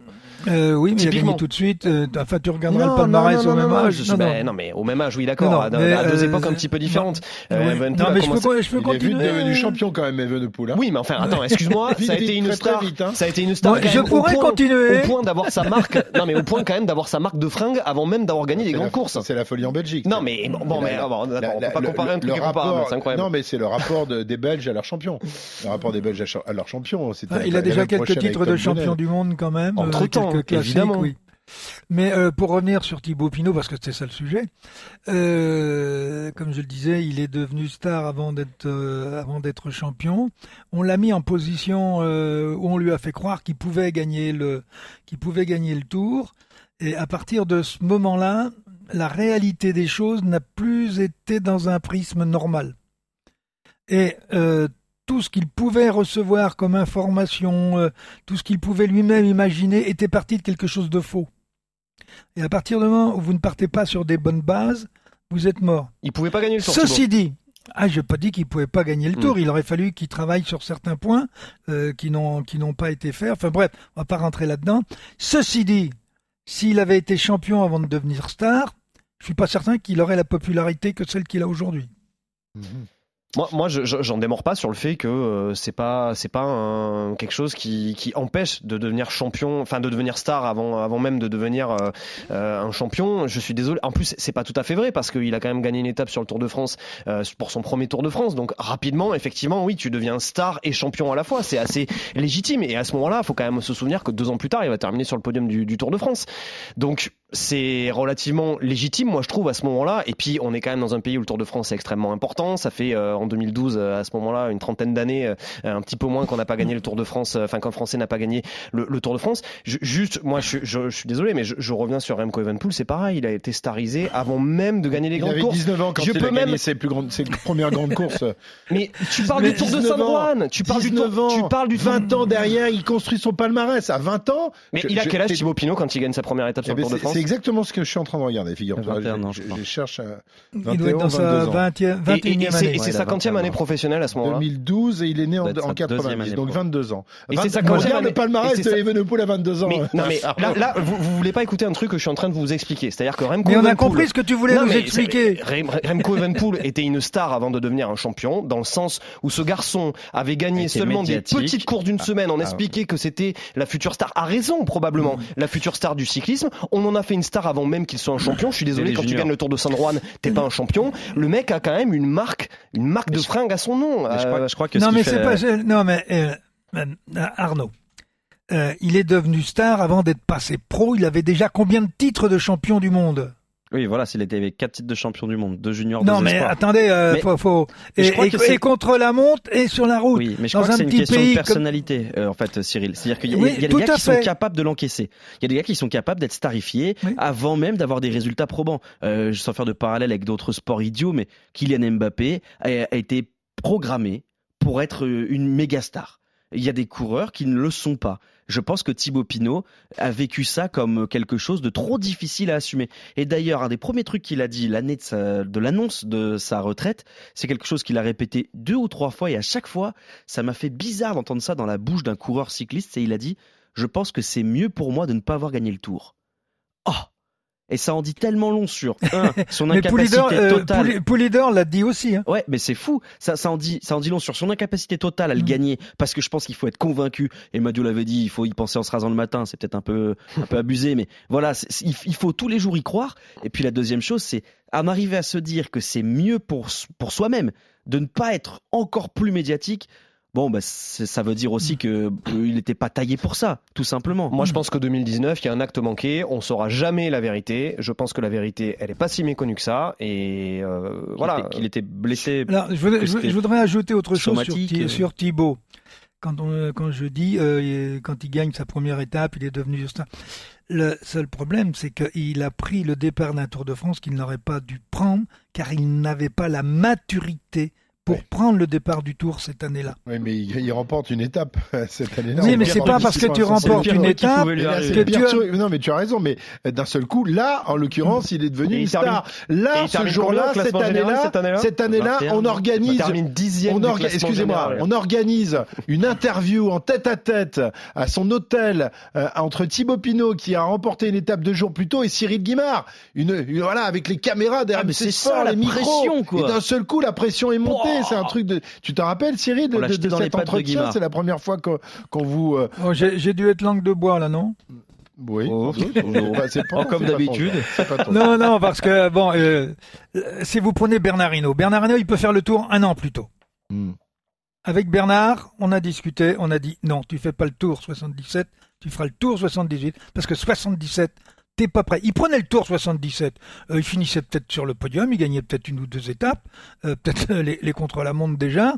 Euh, oui, mais il a gagné tout de suite. euh, enfin, tu regarderas Non, le palmarès non, au non, même non, âge. ben, non, mais au même âge, oui, d'accord, à, deux euh, époques un petit peu différentes. Euh, oui. Non, mais je commencé- peux, je peux Il est vite continuer. devenu champion quand même, Evenepoel. Hein. Oui, mais enfin, attends, excuse-moi, Vite, ça a été une star. hein. Ça a été une star. Je pourrais point- continuer. Au point d'avoir sa marque. non, mais au point quand même d'avoir sa marque de fringues avant même d'avoir gagné des C'est grandes courses. C'est la folie en Belgique. Non, mais bon, mais La- bon, la- d'accord, on la- peut pas comparer un le truc incomparable, rapport- c'est incroyable. Non, mais c'est le rapport de- des Belges à leurs champions. Le rapport des Belges à leurs champions. c'était Ah, la- il a la déjà quelques titres de champion du monde quand même. euh, quelques classiques, évidemment. oui. Mais euh, pour revenir sur Thibaut Pinot, parce que c'était ça le sujet, euh, comme je le disais, il est devenu star avant d'être euh, avant d'être champion. On l'a mis en position euh, où on lui a fait croire qu'il pouvait gagner le qu'il pouvait gagner le Tour. Et à partir de ce moment-là, la réalité des choses n'a plus été dans un prisme normal. Et euh, tout ce qu'il pouvait recevoir comme information, euh, tout ce qu'il pouvait lui-même imaginer était parti de quelque chose de faux. Et à partir du moment où vous ne partez pas sur des bonnes bases, vous êtes mort. Il pouvait pas gagner le tour. Ceci dit, ah, je n'ai pas dit qu'il pouvait pas gagner le tour. Mm. Il aurait fallu qu'il travaille sur certains points euh, qui n'ont qui n'ont pas été faits. Enfin bref, on va pas rentrer là-dedans. Ceci dit, s'il avait été champion avant de devenir star, je suis pas certain qu'il aurait la popularité que celle qu'il a aujourd'hui. Moi, moi, je- je- j'en démords pas sur le fait que euh, c'est pas, c'est pas quelque chose qui, qui empêche de devenir champion, enfin de devenir star avant, avant même de devenir euh, euh, un champion. Je suis désolé. En plus, c'est pas tout à fait vrai parce qu'il a quand même gagné une étape sur le Tour de France euh, pour son premier Tour de France. Donc rapidement, effectivement, oui, tu deviens star et champion à la fois. C'est assez légitime. Et à ce moment-là, il faut quand même se souvenir que deux ans plus tard, il va terminer sur le podium du, du Tour de France. Donc c'est relativement légitime, moi je trouve, à ce moment-là. Et puis on est quand même dans un pays où le Tour de France est extrêmement important. Ça fait euh, en 2012, euh, à ce moment-là, une trentaine d'années, euh, un petit peu moins qu'on n'a pas gagné le Tour de France, euh, enfin qu'un Français n'a pas gagné le, le Tour de France. Je- juste, moi je, je- je suis désolé, mais je, je reviens sur Remco Evenepoel, c'est pareil, il a été starisé avant même de gagner les Il grandes avait courses. 19 ans quand je il peux a même gagné ses, plus grandes, ses premières grandes courses. Mais tu parles Mais du Tour de 19 San Juan, tu parles du 19 Tour, ans, tu parles du 20 ans derrière, il construit son palmarès. À 20 ans. Mais il a quel âge Thibaut Pinot quand il gagne sa première étape sur Eh le ben, Tour de France? C'est exactement ce que je suis en train de regarder, figure-toi. 21 ans, je, je crois. je cherche à Il 21, doit être dans sa 22 ans. 20e, Et, et- 21e et année. et c'est sa 50e année professionnelle à ce moment-là. 2012 et il est né en, en sa deuxième 90, année donc pro. 22 ans. Et 20 c'est sa Moi, quatrième regarde le année. palmarès de Evenepoel à 22 ans. Mais, non mais là, là vous, vous voulez pas écouter un truc que je suis en train de vous expliquer. C'est-à-dire que Remco Mais on a compris ce que tu voulais Non, nous expliquer. Remco Evenepoel était une star avant de devenir un champion, dans le sens où ce garçon avait gagné seulement des petites courses d'une Ah, semaine. On ah, expliquait que c'était la future star, à raison probablement, Mm. la future star du cyclisme. On en a fait une star avant même qu'il soit un champion. Je suis désolé, quand tu gagnes le Tour de San Juan, t'es pas un champion. Le mec a quand même une marque, une marque de fringue à son nom. Mais je, crois, je crois que non, ce qui mais fait- c'est pas. c'est- Non, mais euh, euh, Arnaud, euh, il est devenu star avant d'être passé pro. Il avait déjà combien de titres de champion du monde? Oui, voilà, s'il était avec quatre titres de champion du monde, deux juniors, Non, deux mais espoirs. attendez, euh, Mais- faut, Et, et- contre la montre et sur la route. Oui, mais je dans crois que c'est une question de comme- personnalité, euh, en fait, Cyril. C'est-à-dire qu'il y a, Oui, il y a des gars qui sont capables de l'encaisser. Il y a des gars qui sont capables d'être starifiés avant même d'avoir des résultats probants. Euh, sans faire de parallèle avec d'autres sports idiots, mais Kylian Mbappé a, a été programmé pour être euh, une méga star. Il y a des coureurs qui ne le sont pas. Je pense que Thibaut Pinot a vécu ça comme quelque chose de trop difficile à assumer. Et d'ailleurs, un des premiers trucs qu'il a dit l'année de, l'annonce de sa retraite, c'est quelque chose qu'il a répété deux ou trois fois et à chaque fois, ça m'a fait bizarre d'entendre ça dans la bouche d'un coureur cycliste et il a dit Je pense que c'est mieux pour moi de ne pas avoir gagné le tour. Oh Et ça en dit tellement long sur un, son incapacité euh, totale. Poulidor l'a dit aussi. hein. Ouais, mais c'est fou. Ça, ça en dit, ça en dit long sur son incapacité totale à Mm. le gagner, parce que je pense qu'il faut être convaincu. Et Madio l'avait dit, il faut y penser en se rasant le matin. C'est peut-être un peu, un peu abusé, mais voilà, il il faut tous les jours y croire. Et puis la deuxième chose, c'est en arriver à se dire que c'est mieux pour pour soi-même de ne pas être encore plus médiatique. Bon, bah, ça veut dire aussi que qu'il n'était pas taillé pour ça, tout simplement. Moi, je pense que 2019, il y a un acte manqué. On saura jamais la vérité. Je pense que la vérité, elle est pas si méconnue que ça. Et euh, voilà. qu'il était blessé. Alors, je, voudrais, que je- c'était je voudrais ajouter autre chose sur, euh. sur Thibaut. Quand, on, quand je dis, euh, quand il gagne sa première étape, il est devenu star. Le seul problème, c'est qu'il a pris le départ d'un Tour de France qu'il n'aurait pas dû prendre, car il n'avait pas la maturité pour prendre le départ du Tour cette année-là. Oui, mais il, il remporte une étape cette année-là. Oui, mais c'est pas parce que tu remportes une étape lui que tu as-. Non, mais tu as raison, mais euh, d'un seul coup, là, en l'occurrence, il est devenu Et une termine- star. Là, ce jour-là, cette année-là, cette année-là cette année-là, 21. on organise, Il termine dixième on orga- excusez-moi, on organise une interview en tête-à-tête à son hôtel euh, entre Thibaut Pinot qui a remporté une étape deux jours plus tôt et Cyril Guimard. Une, une- voilà, avec les caméras derrière Ah, mais c'est ça, la micros. pression, quoi. Et d'un seul coup, la pression est montée. C'est un truc de. Tu t'en rappelles, Cyril, de, de- de cet entretien. C'est la première fois qu'on vous. euh, Oh, J'ai dû être langue de bois là, non? Oui. Oh, Bah, c'est pas- Oh, comme d'habitude. Non, non, parce que bon, euh, euh, si vous prenez Bernard Hinault, Bernard Hinault, il peut faire le tour un an plus tôt. Hmm. Avec Bernard, on a discuté, on a dit non, tu fais pas le tour 77, tu feras le tour 78, parce que 77, pas prêt. Il prenait le tour 77, euh, il finissait peut-être sur le podium, il gagnait peut-être une ou deux étapes, euh, peut-être les, les contre-la-montre déjà,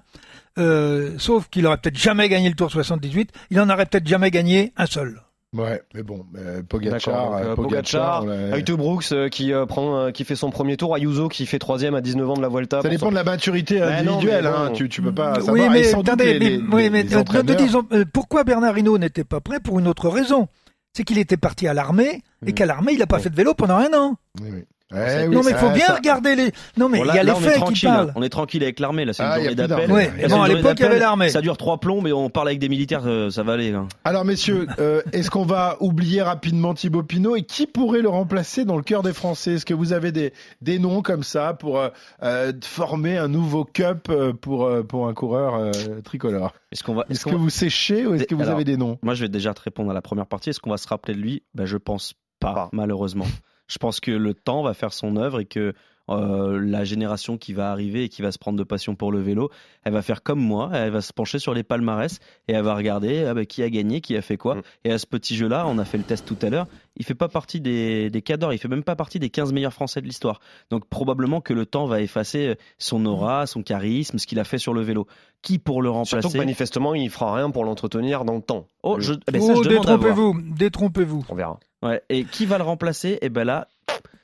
euh, sauf qu'il aurait peut-être jamais gagné le tour 78, il en aurait peut-être jamais gagné un seul. Ouais, mais bon, euh, Pogacar, donc, euh, euh, Brooks euh, qui euh, prend, euh, qui fait son premier tour, Ayuso qui fait troisième à 19 ans de la Vuelta. Ça dépend son- de la maturité Mais non, individuelle. hein. Tu, tu peux pas savoir. oui, mais attendez, les- mais, les- oui, mais les euh, entraîneurs- nous disons, euh, pourquoi Bernard Hinault n'était pas prêt pour une autre raison? C'est qu'il était parti à l'armée et qu'à l'armée, il n'a pas fait de vélo pendant un an. Oui, oui. Ouais, non, mais il faut bien ça- regarder les. Non, mais Bon, il là, y a là, les on est faits qui tranquille. parlent. On est tranquille avec l'armée. Là, c'est une Ah, a journée d'appel. Ouais, bon, une à l'époque, il y avait l'armée. Ça dure trois plombs, mais on parle avec des militaires, euh, ça va aller. là. Alors messieurs, euh, est-ce qu'on va oublier rapidement Thibaut Pinot et qui pourrait le remplacer dans le cœur des Français? Est-ce que vous avez des, des noms comme ça pour euh, former un nouveau cup pour, pour un coureur euh, tricolore? Est-ce qu'on va Est-ce que va- vous séchez ou est-ce que vous Alors, avez des noms? Moi, je vais déjà te répondre à la première partie. Est-ce qu'on va se rappeler de lui? Ben, Je pense pas, malheureusement. Je pense que le temps va faire son œuvre et que euh, la génération qui va arriver et qui va se prendre de passion pour le vélo, elle va faire comme moi, elle va se pencher sur les palmarès et elle va regarder ah ben, qui a gagné, qui a fait quoi. Et à ce petit jeu-là, on a fait le test tout à l'heure, il fait pas partie des, des cadors, il fait même pas partie des 15 meilleurs Français de l'histoire. Donc probablement que le temps va effacer son aura, son charisme, ce qu'il a fait sur le vélo. Qui pour le remplacer Surtout que manifestement, il fera rien pour l'entretenir dans le temps. Oh, je, eh ben, ça, Oh, je détrompez-vous, détrompez-vous. On verra. Ouais, et qui va le remplacer? Et ben là,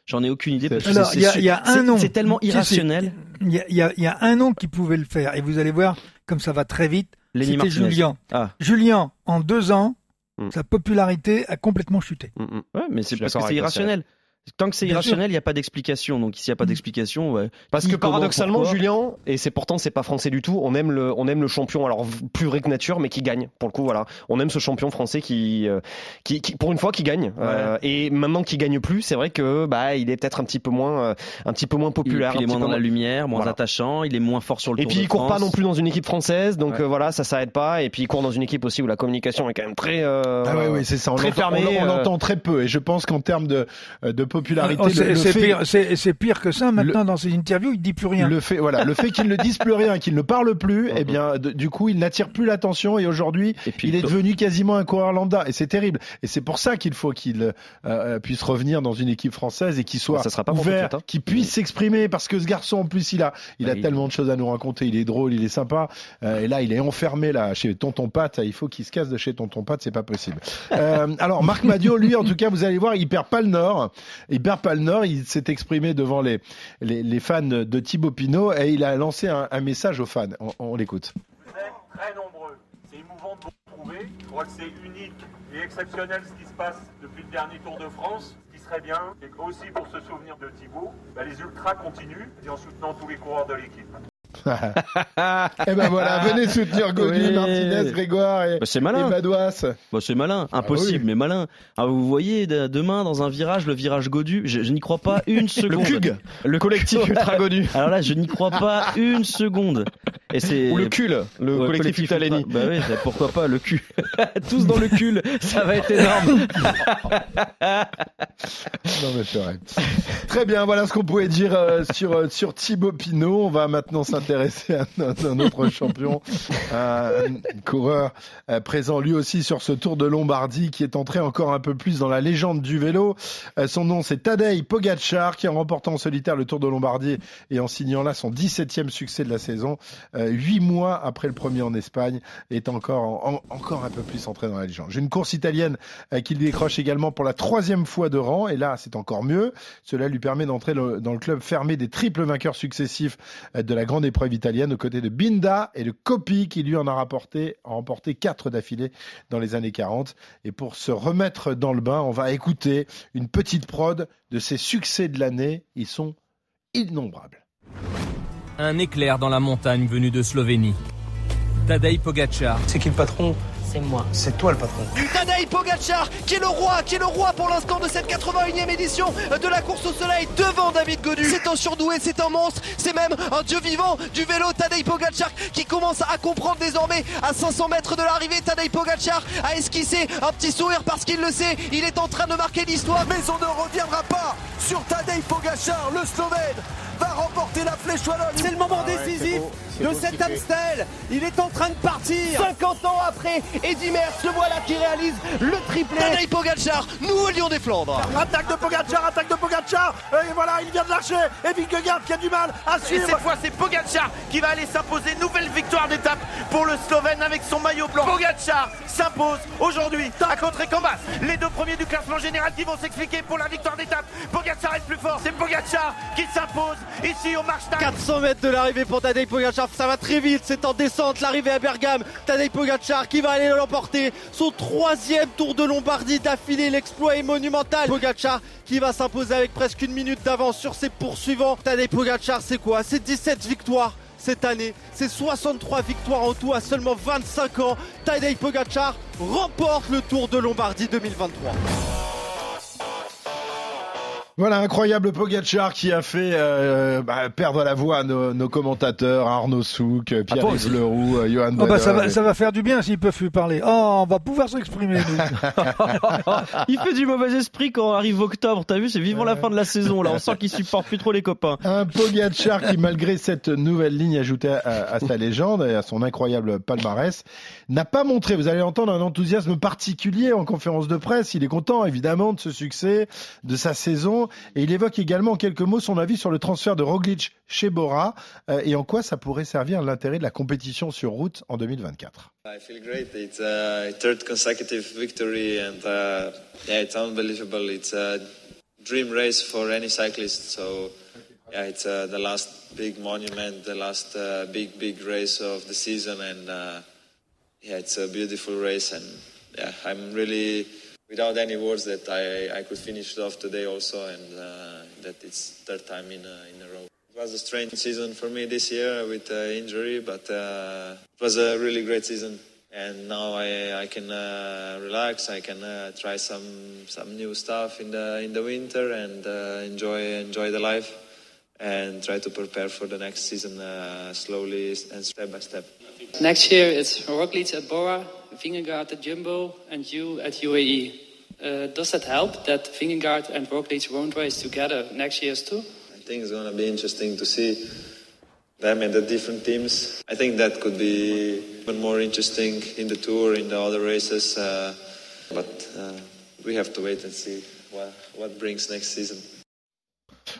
j'en ai aucune idée. Parce que Alors, c'est- il y a, c'est- il y a c'est- un nom. C'est tellement irrationnel. Il y, a, il y a- il y a un nom qui pouvait le faire, et vous allez voir comme ça va très vite. Lenny C'était Martinez. Julien. Ah. Julien, en deux ans, Mm. sa popularité a complètement chuté. Ouais, mais c'est suis parce que d'accord c'est avec toi, irrationnel. Tant que c'est irrationnel, il n'y a pas d'explication. Donc s'il n'y a pas d'explication, ouais. Parce que comment, paradoxalement, pourquoi Julien, et c'est pourtant c'est pas français du tout, on aime le, on aime le champion, alors plus vrai que nature, mais qui gagne. Pour le coup, voilà, on aime ce champion français qui, euh, qui, qui- pour une fois, qui gagne. Euh, et maintenant qu'il gagne plus, c'est vrai que bah il est peut-être un petit peu moins, euh, un petit peu moins populaire. il est moins dans la lumière, moins Voilà. attachant, il est moins fort sur le Et Tour puis de il court pas non plus dans une équipe française, donc Ouais. euh, voilà, ça s'arrête pas. Et puis il court dans une équipe aussi où la communication est quand même très, euh, Ah oui, oui, c'est ça. On très l'entend- fermée. on- on l'entend très peu. Et je pense qu'en termes de, de popularité, Oh, c'est pire, que ça. Maintenant, dans ses interviews, il dit plus rien. Le fait, voilà, le fait qu'il ne dise plus rien, qu'il ne parle plus, eh bien, de- du coup, il n'attire plus l'attention et aujourd'hui, il est devenu quasiment un coureur lambda et c'est terrible. Et c'est pour ça qu'il faut qu'il euh, euh, puisse revenir dans une équipe française et qu'il soit ça sera pas pour tout de ouvert, hein. qu'il puisse s'exprimer parce que ce garçon, en plus, il a, il Bah, a il- tellement de choses à nous raconter. Il est drôle, il est sympa. Euh, et là, il est enfermé là chez Tonton Pat. Il faut qu'il se casse de chez Tonton Pat, c'est pas possible. Euh, alors, Marc Madio, lui, en tout cas, vous allez voir, il perd pas le nord. Le nord. Il s'est exprimé devant les, les, fans de Thibaut Pinot et il a lancé un, message aux fans. On, l'écoute. Vous êtes très nombreux. C'est émouvant de vous retrouver. Je crois que c'est unique et exceptionnel ce qui se passe depuis le dernier Tour de France. Ce qui serait bien, c'est aussi pour se souvenir de Thibaut, bah, les ultras continuent et en soutenant tous les coureurs de l'équipe. Eh ben voilà, venez soutenir Godu, Oui. Martinez, Grégoire et, c'est malin. et. Bah, c'est malin, impossible, oui. mais malin. Ah, vous voyez, de- demain, dans un virage, le virage Godu, je, je n'y crois pas une seconde. CUG, le collectif ultra Godu. Alors là, je n'y crois pas une seconde. Et c'est Ou le cul, le collectif Italeni. Bah oui, pourquoi pas le cul. Tous dans le cul, ça va être énorme. Non mais c'est vrai. Très bien, voilà ce qu'on pouvait dire euh, sur euh, sur Thibaut Pinot. On va maintenant s'intéresser à un, un autre champion, un coureur euh, présent lui aussi sur ce Tour de Lombardie qui est entré encore un peu plus dans la légende du vélo. Euh, son nom c'est Tadej Pogacar qui en remportant en solitaire le Tour de Lombardie et en signant là son 17e succès de la saison, euh, huit mois après le premier en Espagne, est encore, encore un peu plus entré dans la légende. J'ai une course italienne qui décroche également pour la troisième fois de rang, et là c'est encore mieux. Cela lui permet d'entrer dans le club fermé des triples vainqueurs successifs de la grande épreuve italienne, aux côtés de Binda et de Coppi, qui lui en a rapporté, a remporté quatre d'affilée dans les années 40. Et pour se remettre dans le bain, on va écouter une petite prod de ses succès de l'année. Ils sont innombrables. Un éclair dans la montagne venu de Slovénie. Tadej Pogacar. C'est qui le patron c'est moi. C'est toi le patron. Tadej Pogacar, qui est le roi, qui est le roi pour l'instant de cette 81e édition de la course au soleil devant David Godu. C'est un surdoué, c'est un monstre, c'est même un dieu vivant du vélo. Tadej Pogacar qui commence à comprendre désormais à 500 mètres de l'arrivée. Tadej Pogacar a esquissé un petit sourire parce qu'il le sait, il est en train de marquer l'histoire. Mais on ne reviendra pas sur Tadej Pogacar, le Slovène va remporter la flèche wallonne. C'est le moment décisif de cet Amstel. Il est en train de partir. 50 ans après, Eddy Merckx, le voilà qui réalise le triplé. Tadej Pogacar, nous au Lion des Flandres. Attaque de Pogacar, attaque de Pogacar. Et voilà, il vient de lâcher. Et Vingegaard qui a du mal à suivre. Et cette fois, c'est Pogacar qui va aller s'imposer. Nouvelle victoire d'étape pour le Slovène avec son maillot blanc. Pogacar s'impose aujourd'hui à contre-Cambas. Les deux premiers du classement général qui vont s'expliquer pour la victoire d'étape. Pogacar est le plus fort. C'est Pogacar qui s'impose ici au Marstag. 400 mètres de l'arrivée pour Tadej Pogacar. Ça va très vite. C'est en descente l'arrivée à Bergame. Tadej Pogacar qui va aller l'emporter. Son troisième tour de Lombardie d'affilée. L'exploit est monumental. Pogacar qui va s'imposer avec presque une minute d'avance sur ses poursuivants. Tadej Pogacar, c'est quoi? C'est 17 victoires cette année. C'est 63 victoires en tout à seulement 25 ans. Tadej Pogacar remporte le Tour de Lombardie 2023. Voilà, incroyable Pogacar qui a fait euh, bah, perdre la voix à nos, commentateurs, Arnaud Souk, Pierre-Yves Leroux, euh, Johan oh bah ça, va, ça, va, faire du bien s'ils peuvent plus parler. Oh, on va pouvoir s'exprimer, Il fait du mauvais esprit quand arrive octobre, t'as vu, c'est vivant la fin de la saison, là, on sent qu'il supporte plus trop les copains. Un Pogacar qui, malgré cette nouvelle ligne ajoutée à, sa légende et à son incroyable palmarès, n'a pas montré, vous allez entendre, un enthousiasme particulier en conférence de presse. Il est content, évidemment, de ce succès, de sa saison et il évoque également en quelques mots son avis sur le transfert de Roglic chez Bora euh, et en quoi ça pourrait servir l'intérêt de la compétition sur route en 2024. I feel great. It's a third consecutive victory and uh, yeah, it's unbelievable. It's a dream race for any cyclist. So yeah, it's uh, the last monument, the last uh, big race of the season, uh, yeah, it's a beautiful race. And yeah, I'm really without any words that I, I could finish it off today also and uh, that it's third time in a, in a row. It was a strange season for me this year with uh, injury, but uh, it was a really great season. And now I, I can uh, relax. I can uh, try some some new stuff in the in the winter and uh, enjoy enjoy the life and try to prepare for the next season slowly and step by step. Next year it's Roglic at Bora, Vingegaard at Jumbo, and you at UAE. Uh, does that help that Vingegaard and Roglic won't race together next year too? I think it's going to be interesting to see them and the different teams. I think that could be even more interesting in the tour, in the other races. Uh, but uh, we have to wait and see what, what brings next season.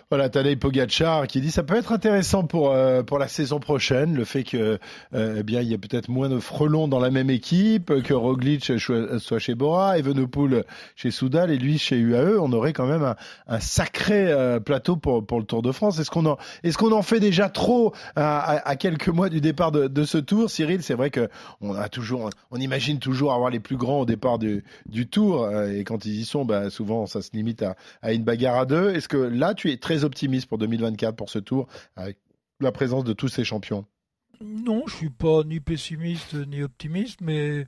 Voilà, Tadej Pogacar qui dit ça peut être intéressant pour euh, pour la saison prochaine, le fait que euh, eh bien il y a peut-être moins de frelons dans la même équipe, que Roglic soit chez Bora, Evenepoel chez Soudal et lui chez UAE, on aurait quand même un, sacré euh, plateau pour pour le Tour de France. Est-ce qu'on en est-ce qu'on en fait déjà trop à, à, quelques mois du départ de, de ce Tour, Cyril C'est vrai que on a toujours on imagine toujours avoir les plus grands au départ du du Tour et quand ils y sont, bah, souvent ça se limite à, à une bagarre à deux. Est-ce que là tu es très optimiste pour 2024 pour ce tour avec la présence de tous ces champions. Non, je suis pas ni pessimiste ni optimiste, mais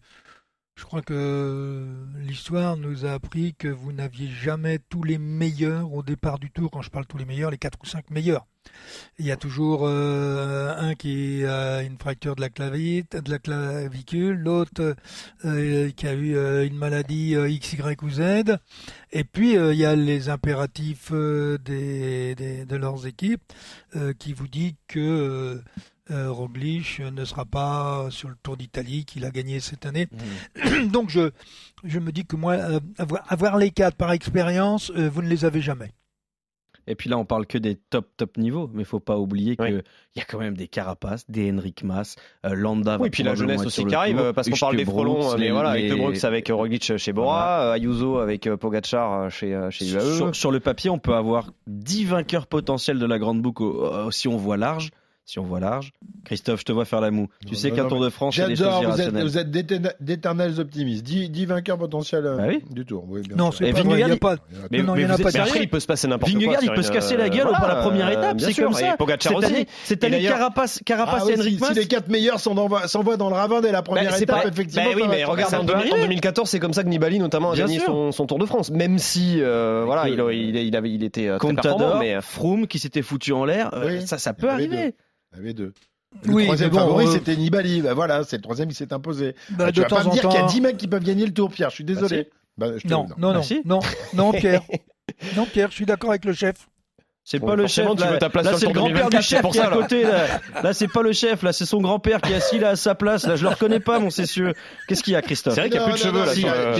je crois que l'histoire nous a appris que vous n'aviez jamais tous les meilleurs au départ du tour. Quand je parle tous les meilleurs, les quatre ou cinq meilleurs. Il y a toujours euh, un qui a une fracture de la, de la clavicule, l'autre euh, qui a eu euh, une maladie X, Y ou Z. Et puis il y a les impératifs de leurs équipes qui vous dit que euh, Roglic ne sera pas sur le Tour d'Italie qu'il a gagné cette année. Mmh. Donc je, je me dis que moi, avoir, avoir les quatre par expérience, vous ne les avez jamais. Et puis là, on parle que des top top niveaux, mais faut pas oublier qu'il y a quand même des Carapace, des Henrik Mas, euh, Landa. Oui, va puis la jeunesse aussi qui arrive, parce qu'on parle des de frelons, mais les- voilà, avec De Brooks, avec Roglic chez Bora, euh, Ayuso avec euh, Pogacar euh, chez, euh, chez UAE. Sur, sur le papier, on peut avoir 10 vainqueurs potentiels de la Grande Boucle euh, si on voit large. Si on voit large. Christophe, je te vois faire la moue. Tu sais qu'un Tour de France, c'est des choses J'adore, vous êtes, d'éternels optimistes. 10, 10 vainqueurs potentiels euh, Bah oui. du tour. Oui, bien Non, c'est pas vrai, il y a pas. Mais, non, mais il y en a vous pas êtes de sérieux Après, il peut se passer n'importe quoi. Vingegaard, il peut se casser la euh, gueule voilà, pour la première étape, c'est comme ça. Pogacar Cette aussi. année, cette Et année Carapace, Ah et si, Henrik si les 4 meilleurs s'envoient s'envoient dans le ravin dès la première Bah, c'est étape, pas- effectivement. bah oui, mais regarde, ça en, peut 2000 en arriver. 2014, c'est comme ça que Nibali notamment a gagné son, Tour de France. Même si, euh, voilà, il, était très performant, Contador, mais Froome qui s'était foutu en l'air, ça, ça peut arriver. Il y en avait deux. Le Oui, troisième bon, favori, euh, c'était Nibali. Bah voilà, c'est le troisième qui s'est imposé. Bah, Bah, tu de vas pas temps me en dire qu'il y a temps- 10 mecs qui peuvent gagner le tour, Pierre. Je suis désolé. Bah, je te- Non, non, non, si. non, non, Pierre. Non, Pierre, je suis d'accord avec le chef. C'est Bon, pas le chef. là, veux ta place là, sur c'est le grand-père 2024, du chef qui est ça, à là. côté. Là, là c'est pas le chef. Là, c'est son grand-père qui est assis là à sa place. Là, je le reconnais pas, mon cessieux. Qu'est-ce qu'il y a, Christophe? C'est vrai qu'il y a plus de cheveux non, là. si, sur, euh,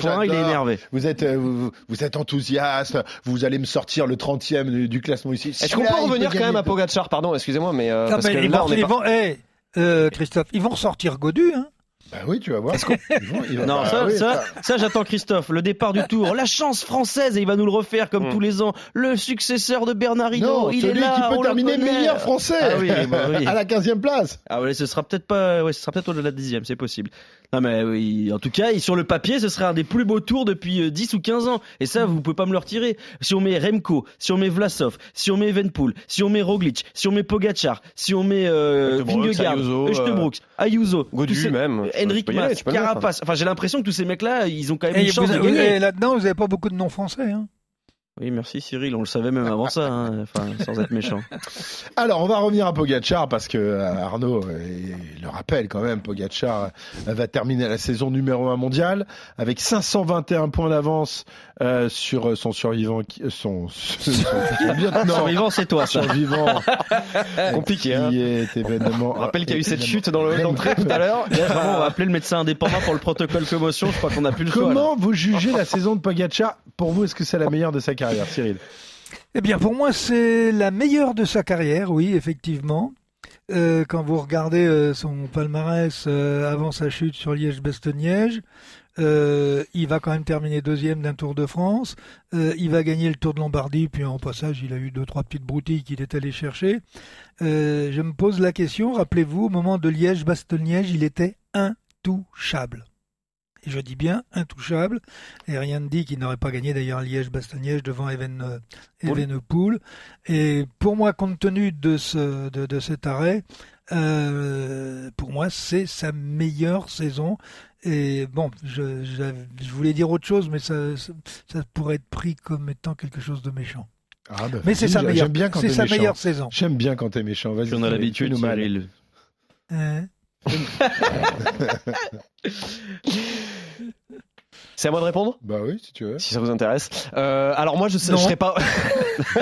sur le il est énervé. Vous êtes, euh, vous, vous êtes enthousiaste. Vous allez me sortir le 30e du, du classement ici. Est-ce qu'on peut revenir quand même à. Pogacar, pardon, excusez-moi, mais euh, Ah, parce mais que ils là, on est Christophe, ils vont ressortir Godu, hein. Bah oui, tu vas voir. Vont- Non, ça, oui, ça, ça, j'attends Christophe. Le départ du tour, la chance française, et il va nous le refaire comme Mm. tous les ans. Le successeur de Bernard Hinault, il celui est là. qui peut terminer meilleur français Ah oui, bah oui. à la 15e place. Ah ouais, ce sera peut-être pas, ouais, ce sera peut-être au-delà de la dixième, c'est possible. Non mais oui, en tout cas, sur le papier, ce serait un des plus beaux tours depuis euh, 10 ou 15 ans. Et ça, vous pouvez pas me le retirer. Si on met Remco, si on met Vlasov, si on met Evenpool, si on met Roglic, si on met Pogacar, si on met euh, Vingegaard, Ayuso, Eustebrooks, Ayuso, Godu même. Henrik Mas. Carapace. Enfin, j'ai l'impression que tous ces mecs-là, ils ont quand même Et, une chance vous- de gagner. et là-dedans, vous n'avez pas beaucoup de noms français, hein. Oui, merci Cyril, on le savait même avant ça, hein, enfin, sans être méchant. Alors, on va revenir à Pogacar parce que euh, Arnaud euh, il le rappelle quand même, Pogacar euh, va terminer la saison numéro 1 mondiale avec 521 points d'avance euh, sur son survivant, son, son, lieutenant. Survivant, c'est toi, ça. Survivant. Compliqué, hein. Qui est événement. On rappelle qu'il y a eu cette chute dans le l'entrée tout à l'heure. On va appeler le médecin indépendant pour le protocole commotion. Je crois qu'on n'a plus le choix. Comment vous jugez la saison de Pogacar? Pour vous, est-ce que c'est la meilleure de sa carrière, Eh bien, pour moi, c'est la meilleure de sa carrière, oui, effectivement. Euh, quand vous regardez euh, son palmarès euh, avant sa chute sur Liège-Bastogne-Liège, euh, il va quand même terminer deuxième d'un Tour de France. Il va gagner le Tour de Lombardie, puis en passage, il a eu deux trois petites broutilles qu'il est allé chercher. Je me pose la question. Rappelez-vous, au moment de Liège-Bastogne-Liège, il était intouchable. Et je dis bien intouchable. Et rien ne dit qu'il n'aurait pas gagné d'ailleurs Liège-Bastogne-Liège devant Even, euh, Evenepoel. Et pour moi, compte tenu de, ce, de, de cet arrêt, euh, pour moi, c'est sa meilleure saison. Et bon, je, je, je voulais dire autre chose, mais ça, ça, ça pourrait être pris comme étant quelque chose de méchant. Ah, bah, Mais c'est sa meilleure- bien quand sa méchant. meilleure saison. J'aime bien quand t'es méchant. Vas-y. On a l'habitude, mal. Cyril. Hein C'est à moi de répondre Bah oui, si tu veux. Si ça vous intéresse. Euh, alors moi, je, je serais pas.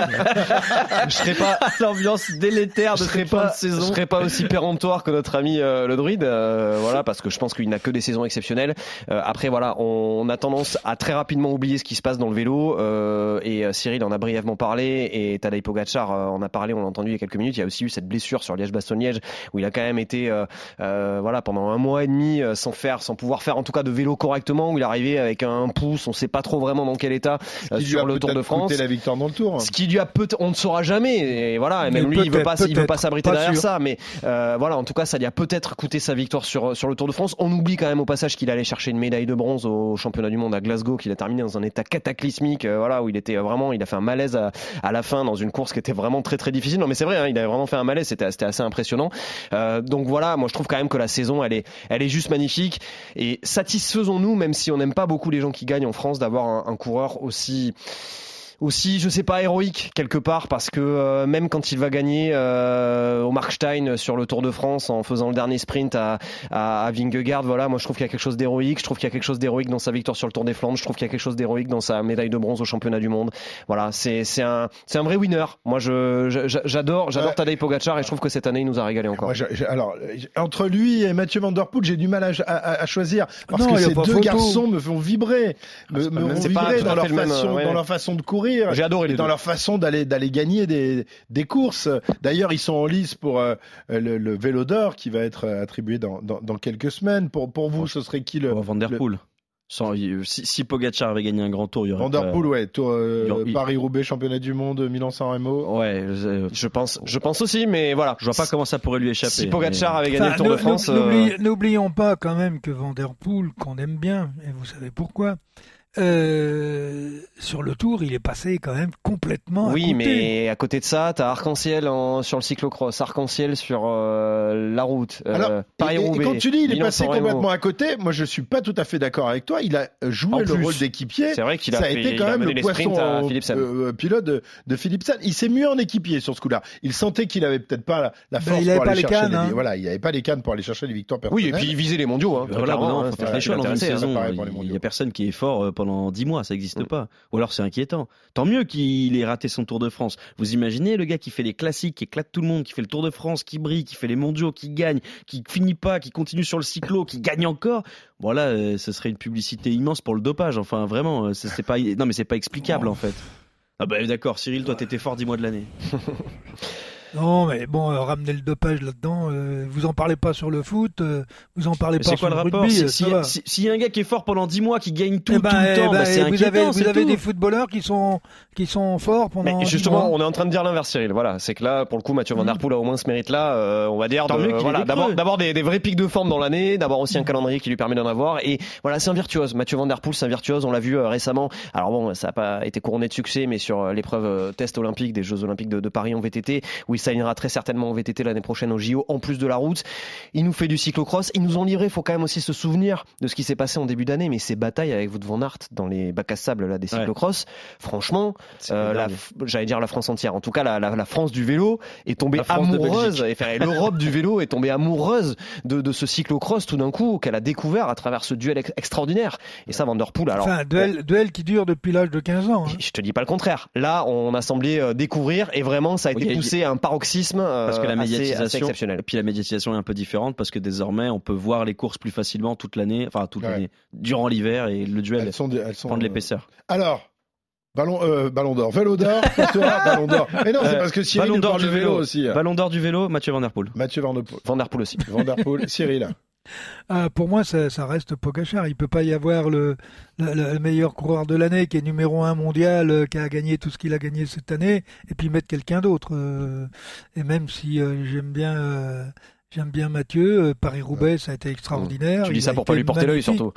je serais pas. L'ambiance délétère de je serais cette fin pas, de saison. je serais pas aussi péremptoire que notre ami euh, le druide, euh, voilà, parce que je pense qu'il n'a que des saisons exceptionnelles. Euh, après, voilà, on, a tendance à très rapidement oublier ce qui se passe dans le vélo. euh, et euh, Cyril en a brièvement parlé, et Tadej Pogacar euh, en a parlé, on l'a entendu il y a quelques minutes. Il y a aussi eu cette blessure sur Liège-Bastogne-Liège où il a quand même été, euh, euh, voilà, pendant un mois et demi euh, sans faire, sans pouvoir faire en tout cas de vélo correctement. Où il est arrivé avec un pouce, on sait pas trop vraiment dans quel état euh, sur le Tour de peut-être France. coûté la victoire dans le Tour. Ce qui lui a peut on ne saura jamais. Et voilà, et même Mais lui, il veut pas, il veut pas s'abriter derrière sûr. ça. Mais euh, voilà, en tout cas, ça lui a peut-être coûté sa victoire sur sur le Tour de France. On oublie quand même au passage qu'il allait chercher une médaille de bronze au championnat du monde à Glasgow, qu'il a terminé dans un état cataclysmique. euh, voilà, où il était vraiment, il a fait un malaise à, à la fin dans une course qui était vraiment très très difficile. Non, mais c'est vrai, hein, il a vraiment fait un malaise. C'était c'était assez impressionnant. Euh, donc voilà, moi je trouve quand même que la saison, elle est elle est juste magnifique. Et satisfaisons-nous, même si on n'aime pas beaucoup les gens qui gagnent en France, d'avoir un, un coureur aussi aussi, je sais pas, héroïque quelque part, parce que euh, même quand il va gagner euh, au Markstein sur le Tour de France en faisant le dernier sprint à, à, à Vingegaard, voilà, moi je trouve qu'il y a quelque chose d'héroïque. Je trouve qu'il y a quelque chose d'héroïque dans sa victoire sur le Tour des Flandres. Je trouve qu'il y a quelque chose d'héroïque dans sa médaille de bronze au championnat du monde. Voilà, c'est un vrai winner. Moi, je je- j'adore j'adore Ouais. Tadej Pogacar et je trouve que cette année il nous a régalé encore. Moi, je- je- alors, entre lui et Mathieu Van Der Poel, j'ai du mal à, à- à choisir parce Non, que ces deux photo. garçons me font vibrer, me, pas me font vibrer dans leur même, façon, ouais, dans leur façon de courir. Sourire. J'ai adoré les dans deux. leur façon d'aller d'aller gagner des, des courses. D'ailleurs, ils sont en lice pour euh, le, le vélo d'or qui va être euh, attribué dans, dans, dans quelques semaines. Pour, pour vous, ce serait qui le Van Der le- Poel. Sans- il- si, si Pogacar avait gagné un grand tour, il y aurait Van Der pas- Poel, ouais, tour, euh, il aurait- Paris-Roubaix, championnat du monde, Milan-San Remo. Ouais, je, Je pense, je pense aussi, mais voilà. je vois pas comment ça pourrait lui échapper. Si Pogacar mais- avait gagné Enfin, le Tour de France, euh, N'oublions pas quand même que Van Der Poel, qu'on aime bien, et vous savez pourquoi, euh, sur le tour, il est passé quand même complètement à Oui, côté. mais à côté de ça, t'as arc-en-ciel en- sur le cyclocross, arc-en-ciel sur euh, la route, euh, Alors, et- et, Paris-Roubaix. quand tu dis il est passé complètement à côté, moi je suis pas tout à fait d'accord avec toi. Il a joué En le plus, rôle d'équipier. c'est vrai qu'il a Ça a fait- été quand même le poisson à euh, pilote de, de Philipsen. Il s'est mieux en équipier sur ce coup-là. Il sentait qu'il avait peut-être pas la, la Ben, force il avait pour pas aller les chercher cannes, les, hein. voilà, il avait pas les cannes pour aller chercher les victoires Oui, et puis il visait les mondiaux. Hein, Voilà, clairement, non, hein, faut c'était faire les ce qui choix dans une l'intéressait, hein. saison. pareil pour les Il y a personne qui est fort pendant 10 mois, ça n'existe Mm. pas. Ou alors c'est inquiétant. Tant mieux qu'il ait raté son Tour de France. Vous imaginez le gars qui fait les classiques, qui éclate tout le monde, qui fait le Tour de France, qui brille, qui fait les mondiaux, qui gagne, qui finit pas, qui continue sur le cyclo, qui gagne encore. Voilà, euh, ce serait une publicité immense pour le dopage. Enfin, vraiment, euh, c'est pas, non mais c'est pas explicable en fait. Ah bah d'accord, Cyril, toi t'étais fort 10 mois de l'année. Non, mais bon, euh, ramener le dopage là-dedans, euh, vous en parlez pas sur le foot, euh, vous en parlez Mais pas sur le le rapport rugby, Si- euh, si- va. si- S'il y a un gars qui est fort pendant 10 mois, qui gagne tout, Eh ben, tout le eh temps, ben, bah, c'est vous avez, vous avez des footballeurs qui sont, qui sont forts pendant. Mais justement, on est en train de dire l'inverse, Cyril. Voilà, c'est que là, pour le coup, Mathieu Van Der Poel a au moins ce mérite-là, on va dire, de- voilà, d'avoir des, des vrais pics de forme dans l'année, d'avoir aussi un calendrier qui lui permet d'en avoir. Et voilà, c'est un virtuose. Mathieu Van Der Poel, c'est un virtuose. On l'a vu récemment. Alors bon, ça n'a pas été couronné de succès, mais sur l'épreuve test olympique des Jeux Olympiques de, de Paris en VTT, où il s'alignera très certainement en VTT l'année prochaine au JO, en plus de la route. Il nous fait du cyclocross. Ils nous ont livré. Il faut quand même aussi se souvenir de ce qui s'est passé en début d'année, mais ces batailles avec Wout van Aert dans les bacs à sable là des Ouais. cyclocross. Franchement, C'est euh, j'allais dire la France entière. En tout cas, la, la- la France du vélo est tombée amoureuse, et l'Europe du vélo est tombée amoureuse de, de ce cyclocross tout d'un coup qu'elle a découvert à travers ce duel ex- extraordinaire. Et ça, Van Der Poel, alors. Enfin, duel, duel qui dure depuis l'âge de 15 ans. hein. Je te dis pas le contraire. Là, on a semblé euh, découvrir et vraiment, ça a été a- poussé à un paroxysme euh, Parce que la assez- assez, médiatisation, exceptionnel. et puis la médiatisation est un peu différente parce que désormais on peut voir les courses plus facilement toute l'année, enfin toute Ouais. l'année, durant l'hiver et le duel Elles sont, des- elles sont prend de euh, l'épaisseur. Alors, ballon, euh, ballon d'or, vélo d'or, ballon d'or. Mais non, c'est parce que Cyril Ballon d'or du vélo vélo aussi. Ballon d'or du vélo, Mathieu Van Der Poel. Mathieu Van Der Poel. Van Der Poel aussi. Van Der Poel, Cyril. Ah, pour moi, ça, ça reste Pogachar. Il peut pas y avoir le, le, le meilleur coureur de l'année qui est numéro un mondial, euh, qui a gagné tout ce qu'il a gagné cette année, et puis mettre quelqu'un d'autre. euh, et même si euh, j'aime bien, j'aime bien Mathieu, Paris Roubaix, ça a été extraordinaire. Tu dis Il ça pour pas lui porter l'œil surtout.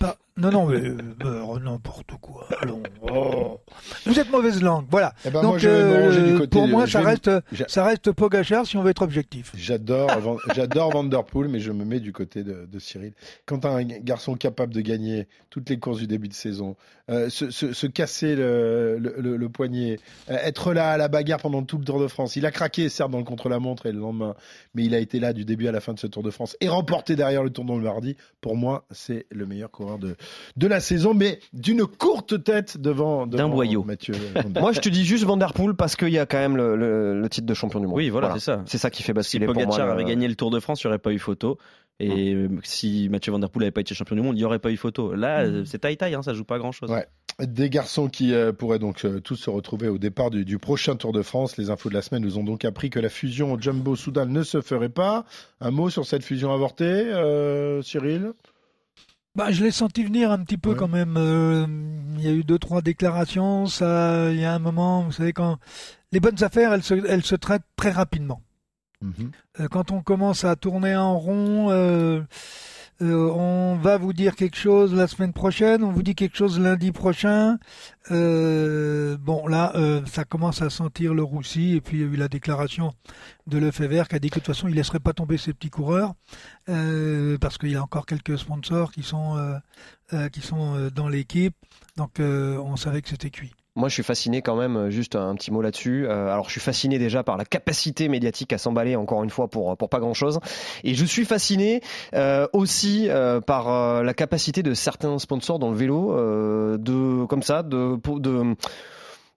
Pas- Non, non, mais euh, euh, n'importe quoi. Allons. oh. Vous êtes mauvaise langue, voilà. Eh ben, Donc, moi, je du euh, côté- pour moi, ça reste, ça reste Pogachar si on veut être objectif. J'adore, j'adore Van Der Poel, mais je me mets du côté de, de Cyril. Quand un garçon capable de gagner toutes les courses du début de saison, euh, se, se- se casser le, le- le- le poignet, euh, être là à la bagarre pendant tout le Tour de France. Il a craqué, certes, dans le contre-la-montre et le lendemain, mais il a été là du début à la fin de ce Tour de France et remporté derrière le Tour de Lombardie. Pour moi, c'est le meilleur coureur de, de la saison, mais d'une courte tête devant, devant D'un boyau. Mathieu. Van Der Moi, je te dis juste Van Der Poel parce qu'il y a quand même le, le- le titre de champion du monde. Oui, voilà, c'est ça. C'est ça qui fait Si basculer pour moi. Le- avait gagné le Tour de France, il n'y aurait pas eu photo. Et euh, si Mathieu Van Der Poel n'avait pas été champion du monde, il n'y aurait pas eu photo. Là, euh, c'est taille-taille, hein, ça joue pas à grand-chose. Ouais. Des garçons qui euh, pourraient donc euh, tous se retrouver au départ du, du prochain Tour de France. Les infos de la semaine nous ont donc appris que la fusion Jumbo-Soudal ne se ferait pas. Un mot sur cette fusion avortée, euh, Cyril? Bah, je l'ai senti venir un petit peu Ouais. quand même. euh, Il y a eu deux trois déclarations. Ça, il y a un moment, vous savez quand les bonnes affaires, elles se, elles se traitent très rapidement. Mhm. Euh, Quand on commence à tourner en rond, euh, euh, on va vous dire quelque chose la semaine prochaine, on vous dit quelque chose lundi prochain. Euh, bon, là, euh, ça commence à sentir le roussi. Et puis, il y a eu la déclaration de Lefebvre qui a dit que de toute façon, il laisserait pas tomber ses petits coureurs parce qu'il y a encore quelques sponsors qui sont, qui sont dans l'équipe. Donc, on savait que c'était cuit. Moi, je suis fasciné quand même, euh, juste un petit mot là-dessus. Euh, alors, je suis fasciné déjà par la capacité médiatique à s'emballer, encore une fois, pour, pour pas grand-chose. Et je suis fasciné euh, aussi euh, par euh, la capacité de certains sponsors dans le vélo, euh, de comme ça, de, de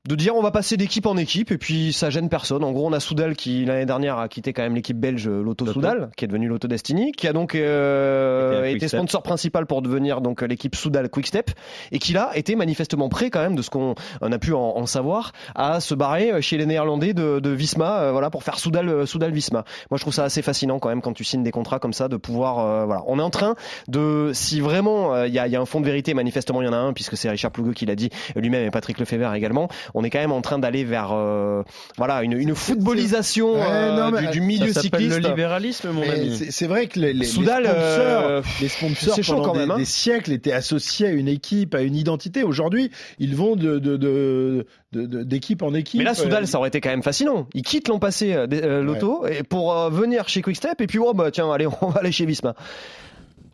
de dire on va passer d'équipe en équipe et puis ça gêne personne. En gros, on a Soudal qui l'année dernière a quitté quand même l'équipe belge Lotto Soudal, qui est devenu Lotto Destiny, qui a donc euh, été sponsor principal pour devenir donc l'équipe Soudal Quickstep et qui là était manifestement prêt quand même de ce qu'on on a pu en, en savoir à se barrer chez les Néerlandais de, de Visma, euh, voilà pour faire Soudal euh, Soudal Visma. Moi, je trouve ça assez fascinant quand même quand tu signes des contrats comme ça de pouvoir euh, voilà. On est en train de si vraiment euh, il y, a, il y a un fond de vérité, manifestement il y en a un puisque c'est Richard Plougueux qui l'a dit lui-même et Patrick Lefebvre également. On est quand même en train d'aller vers euh, voilà une, une footballisation Ouais, euh, non, mais du, du milieu ça s'appelle cycliste. le libéralisme, mon Mais ami. c'est- vrai que les, les, Soudal, les sponsors, euh, les sponsors c'est chaud pendant quand des, hein. des siècles étaient associés à une équipe, à une identité. Aujourd'hui, ils vont de, de, de, de- de- d'équipe en équipe. Mais là, Soudal, Euh, ça aurait été quand même fascinant. Il quitte l'an passé euh, l'auto et pour euh, venir chez Quickstep et puis oh bah tiens allez on va aller chez Visma.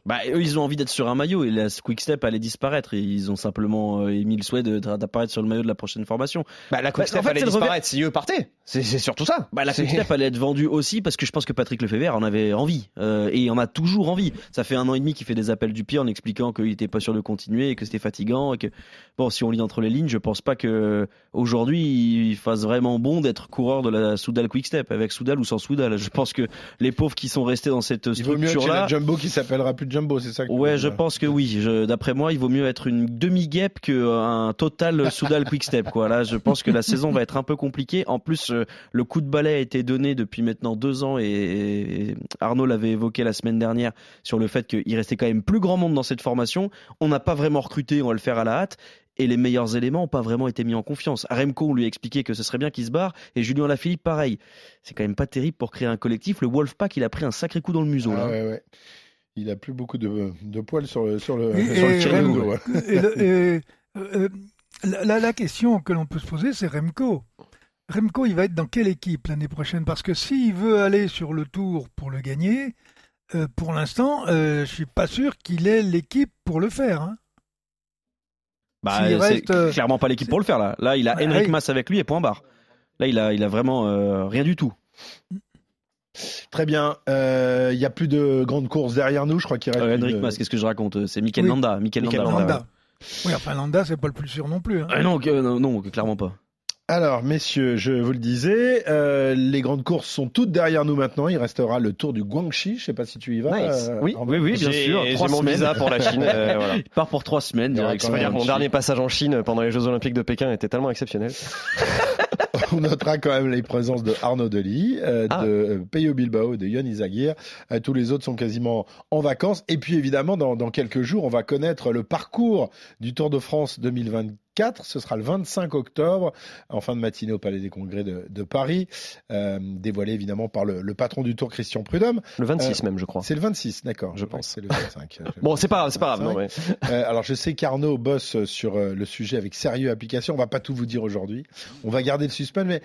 Bah, eux, ils ont envie d'être sur un maillot et la Quickstep allait disparaître. Et ils ont simplement euh, émis le souhait de- d'apparaître sur le maillot de la prochaine formation. Bah la Quickstep en fait, allait c'est le revers- disparaître si eux partaient. C'est, surtout ça. Bah, la C'est- Quickstep allait être vendue aussi parce que je pense que Patrick Lefebvre en avait envie euh, et il en a toujours envie. Ça fait un an et demi qu'il fait des appels du pied en expliquant qu'il était pas sûr de continuer et que c'était fatigant et que bon, si on lit entre les lignes, je pense pas que aujourd'hui il fasse vraiment bon d'être coureur de la Soudal Quickstep avec Soudal ou sans Soudal. Je pense que les pauvres qui sont restés dans cette Il vaut mieux là. la Jumbo qui s'appellera plus Jumbo, c'est ça que tu Ouais, je pense que oui. D'après moi, il vaut mieux être une demi-guêpe qu'un total Soudal Quickstep. Quoi. Là, je pense que la saison va être un peu compliquée. En plus, euh, le coup de balai a été donné depuis maintenant deux ans et, et Arnaud l'avait évoqué la semaine dernière sur le fait qu'il restait quand même plus grand monde dans cette formation. On n'a pas vraiment recruté, on va le faire à la hâte. Et les meilleurs éléments n'ont pas vraiment été mis en confiance. Remco, on lui a expliqué que ce serait bien qu'il se barre. Et Julien Lafilippe, pareil. C'est quand même pas terrible pour créer un collectif. Le Wolfpack, il a pris un sacré coup dans le museau. Ah là. ouais, ouais. Il a plus beaucoup de, de poils sur le, sur le, Et- sur et ouais. et euh, la, question que l'on peut se poser, c'est Remco. Remco, il va être dans quelle équipe l'année prochaine? Parce que s'il veut aller sur le tour pour le gagner, euh, pour l'instant, euh, je suis pas sûr qu'il ait l'équipe pour le faire. hein. Bah, reste, euh, clairement pas l'équipe pour le faire là. Là, il a Bah, Henrik oui. Mas avec lui et point barre. Là, il a, il a vraiment euh, rien du tout. Très bien. Euh, Il y a plus de grandes courses derrière nous. Je crois qu'il reste. Euh, Henrik Mas, qu'est-ce que je raconte C'est Mikel Oui. Landa. Mikel Landa. Landa. Landa. Oui, enfin Landa, c'est pas le plus sûr non plus. hein. Ah non, que- non, clairement pas. Alors, messieurs, je vous le disais, euh, les grandes courses sont toutes derrière nous maintenant. Il restera le Tour du Guangxi. Je sais pas si tu y vas. Nice. euh, Oui. Oui, oui, bien sûr. j'ai Trois mon visa pour la Chine, euh, voilà. Il part pour trois semaines. Mon dernier passage en Chine pendant les Jeux Olympiques de Pékin était tellement exceptionnel. On notera quand même les présences de Arnaud Delis, euh, Ah. de euh, Peyo Bilbao, de Yann Izagir. Euh, tous les autres sont quasiment en vacances. Et puis évidemment, dans, dans quelques jours, on va connaître le parcours du Tour de France 2024. Ce sera le 25 octobre, en fin de matinée au Palais des Congrès de, de Paris, euh, dévoilé évidemment par le, le patron du Tour, Christian Prudhomme. Le 26 Euh, même, je crois. C'est le 26, d'accord. Je pense. C'est le 25. Bon, c'est pas c'est pas grave. Non. Euh, alors, je sais qu'Arnaud bosse sur le sujet avec sérieux application. On va pas tout vous dire aujourd'hui. On va garder le suspense, mais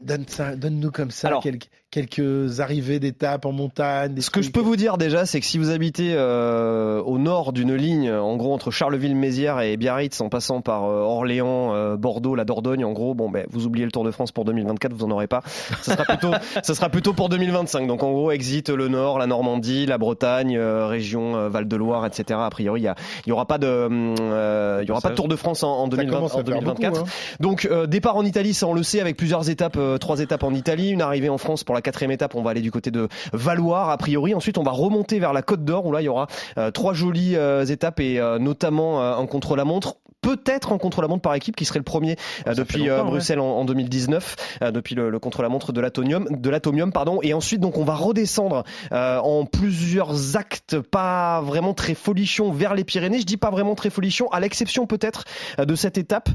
donne donne-nous comme ça Alors- quelques, quelques arrivées d'étapes en montagne. des Ce que je peux vous dire déjà, c'est que si vous habitez euh, au nord d'une ligne, en gros entre Charleville-Mézières et Biarritz, en passant par euh, Orléans, euh, Bordeaux, la Dordogne, en gros, bon, ben, vous oubliez le Tour de France pour 2024, vous en aurez pas. Ce sera plutôt, ce sera plutôt pour 2025. Donc en gros, exit le nord, la Normandie, la Bretagne, euh, région euh, Val-de-Loire, etc. A priori, il y, y aura pas de, euh, il y aura pas de Tour de France en, en Ça 2020, commence à en faire 2024. beaucoup, hein. Donc euh, départ en Italie, ça on le sait, avec plusieurs étapes, euh, trois étapes en Italie, une arrivée en France pour la quatrième étape, on va aller du côté de Valoir a priori. Ensuite, on va remonter vers la Côte d'Or où là il y aura euh, trois jolies euh, étapes et euh, notamment un contre-la-montre. Peut-être un contre-la-montre par équipe qui serait le premier euh, depuis ouais. Bruxelles en, en 2019, euh, depuis le, le contre-la-montre de l'atomium, de l'atomium pardon. Et ensuite donc on va redescendre en plusieurs actes, pas vraiment très folichons vers les Pyrénées. Je dis pas vraiment très folichons, à l'exception peut-être de cette étape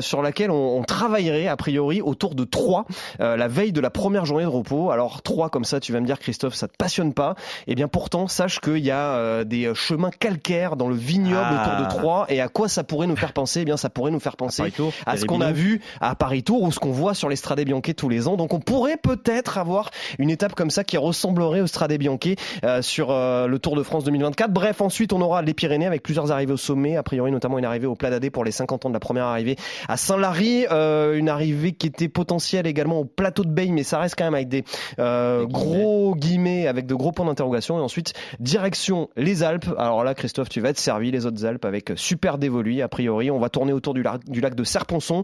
sur laquelle on, on travaillerait a priori autour de Troyes euh, la veille de la première journée de repos. Alors Troyes comme ça, tu vas me dire Christophe, ça te passionne pas Eh bien pourtant, sache qu'il y a euh, des chemins calcaires dans le vignoble Ah. autour de Troyes et à quoi ça pourrait nous faire penser? Eh bien ça pourrait nous faire penser Paris-Tour, à ce qu'on a vu à Paris Tour ou ce qu'on voit sur les Bianche tous les ans. Donc on pourrait peut-être avoir une étape comme ça qui ressemblerait au Strade Bianche euh, sur euh, le Tour de France 2024. Bref, ensuite on aura les Pyrénées avec plusieurs arrivées au sommet, a priori notamment une arrivée au Plat d'Adé pour les 50 ans de la première arrivée à Saint-Lary, euh, une arrivée qui était potentielle également au plateau de Beille, mais ça reste quand même avec des euh, gros guillemets, avec de gros points d'interrogation. Et ensuite, direction les Alpes. Alors là, Christophe, tu vas être servi, les autres Alpes, avec Super Dévolu, a priori. On va tourner autour du lac, du lac de Serponçon.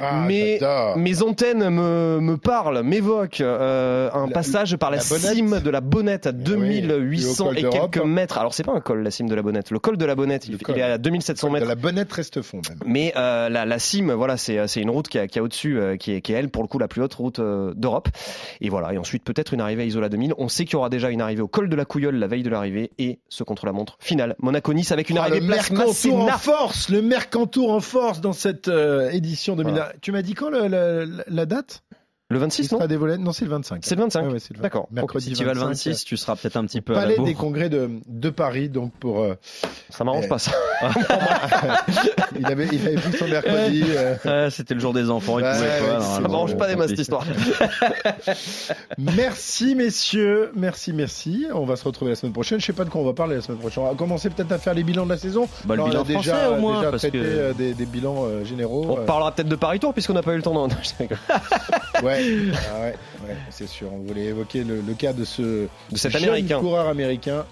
Ah, mais mes antennes me, me parlent, m'évoquent euh, un La- passage par la, cime de la Bonnette à oui, 2800 et au col et quelques mètres. Alors c'est pas un col la cime de la Bonnette. Le col de la Bonnette, il, est à 2700 De mètres. la bonnette reste fond même. Mais euh, la, la cime, voilà, c'est c'est une route qui a, qui a au-dessus, euh, qui, est, qui est elle pour le coup la plus haute route euh, d'Europe. Et voilà. Et ensuite peut-être une arrivée à Isola 2000. On sait qu'il y aura déjà une arrivée au col de la Couilleule la veille de l'arrivée et ce contre-la-montre finale Monaco-Nice avec une Ah, arrivée le place Mercantour en force, le Mercantour en force dans cette euh, édition 2000. Tu m'as dit quand le- le- la date? Le Il 26 non sera dévoilé Non, c'est le 25. C'est le 25. Ouais, ouais, c'est le 25. D'accord. Si tu vas le 25, 26, tu seras peut-être un petit peu à la Palais des congrès de, de Paris, donc pour. euh, Ça m'arrange eh, pas ça. il, avait, il avait pris son mercredi. euh, Ouais, C'était le jour des enfants, il Ouais, pouvait ouais, pas. ça m'arrange pas des masses cette histoire. Merci messieurs, merci, merci. On va se retrouver la semaine prochaine. Je sais pas de quoi on va parler la semaine prochaine. On va commencer peut-être à faire les bilans de la saison. Bah, le Alors, bilan on a déjà, français, au moins, déjà parce traité que- euh, des, des bilans euh, généraux. On parlera peut-être de Paris Tour puisqu'on n'a pas eu le temps d'en. Rigole. Ouais, ah ouais, ouais, c'est sûr. On voulait évoquer le, le cas de ce De cet jeune Américain. coureur américain,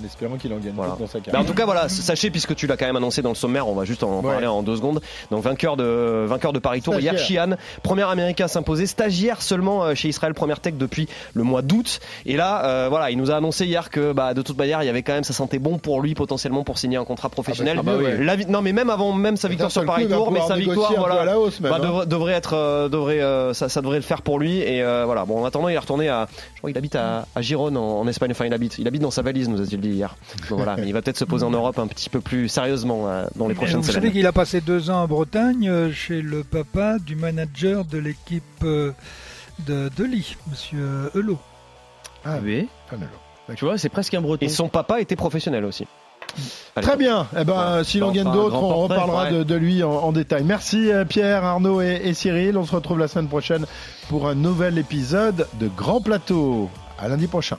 en espérant qu'il en gagne Voilà. dans sa Bah, carrière. en tout cas, voilà, sachez, puisque tu l'as quand même annoncé dans le sommaire, on va juste en Ouais. parler en deux secondes. Donc, vainqueur de, vainqueur de Paris Tour, hier, Chian, premier américain à s'imposer, stagiaire seulement euh, chez Israël Première Tech depuis le mois d'août. Et là, euh, voilà, il nous a annoncé hier que, bah, de toute manière, il y avait quand même, ça sentait bon pour lui potentiellement pour signer un contrat professionnel. Ah bah, mieux, ouais. La vi- non, mais même avant, même sa victoire sur Paris il Tour, mais sa victoire, voilà, à la hausse, même, bah, hein. devrait, devrait être, euh, devrait, euh, ça, ça devrait le faire pour lui. Et euh, voilà, bon, en attendant, il est retourné à, je crois qu'il habite à, à Gironne en, en Espagne. Enfin, il habite, il habite dans sa valise, nous a-t-il dit hier. Donc voilà, mais il va peut-être se poser en Europe un petit peu plus sérieusement euh, dans les prochaines Vous savez semaines. qu'il a passé deux ans en Bretagne euh, chez le papa du manager de l'équipe euh, de, de Monsieur Helot. Ah oui. Tu vois, c'est presque un breton. Et son papa était professionnel aussi. Très bien. Eh ben, s'il en Enfin, gagne d'autres, on portrait, reparlera ouais. de, de lui en, en détail. Merci Pierre, Arnaud et, et Cyril. On se retrouve la semaine prochaine pour un nouvel épisode de Grand Plateau. À lundi prochain.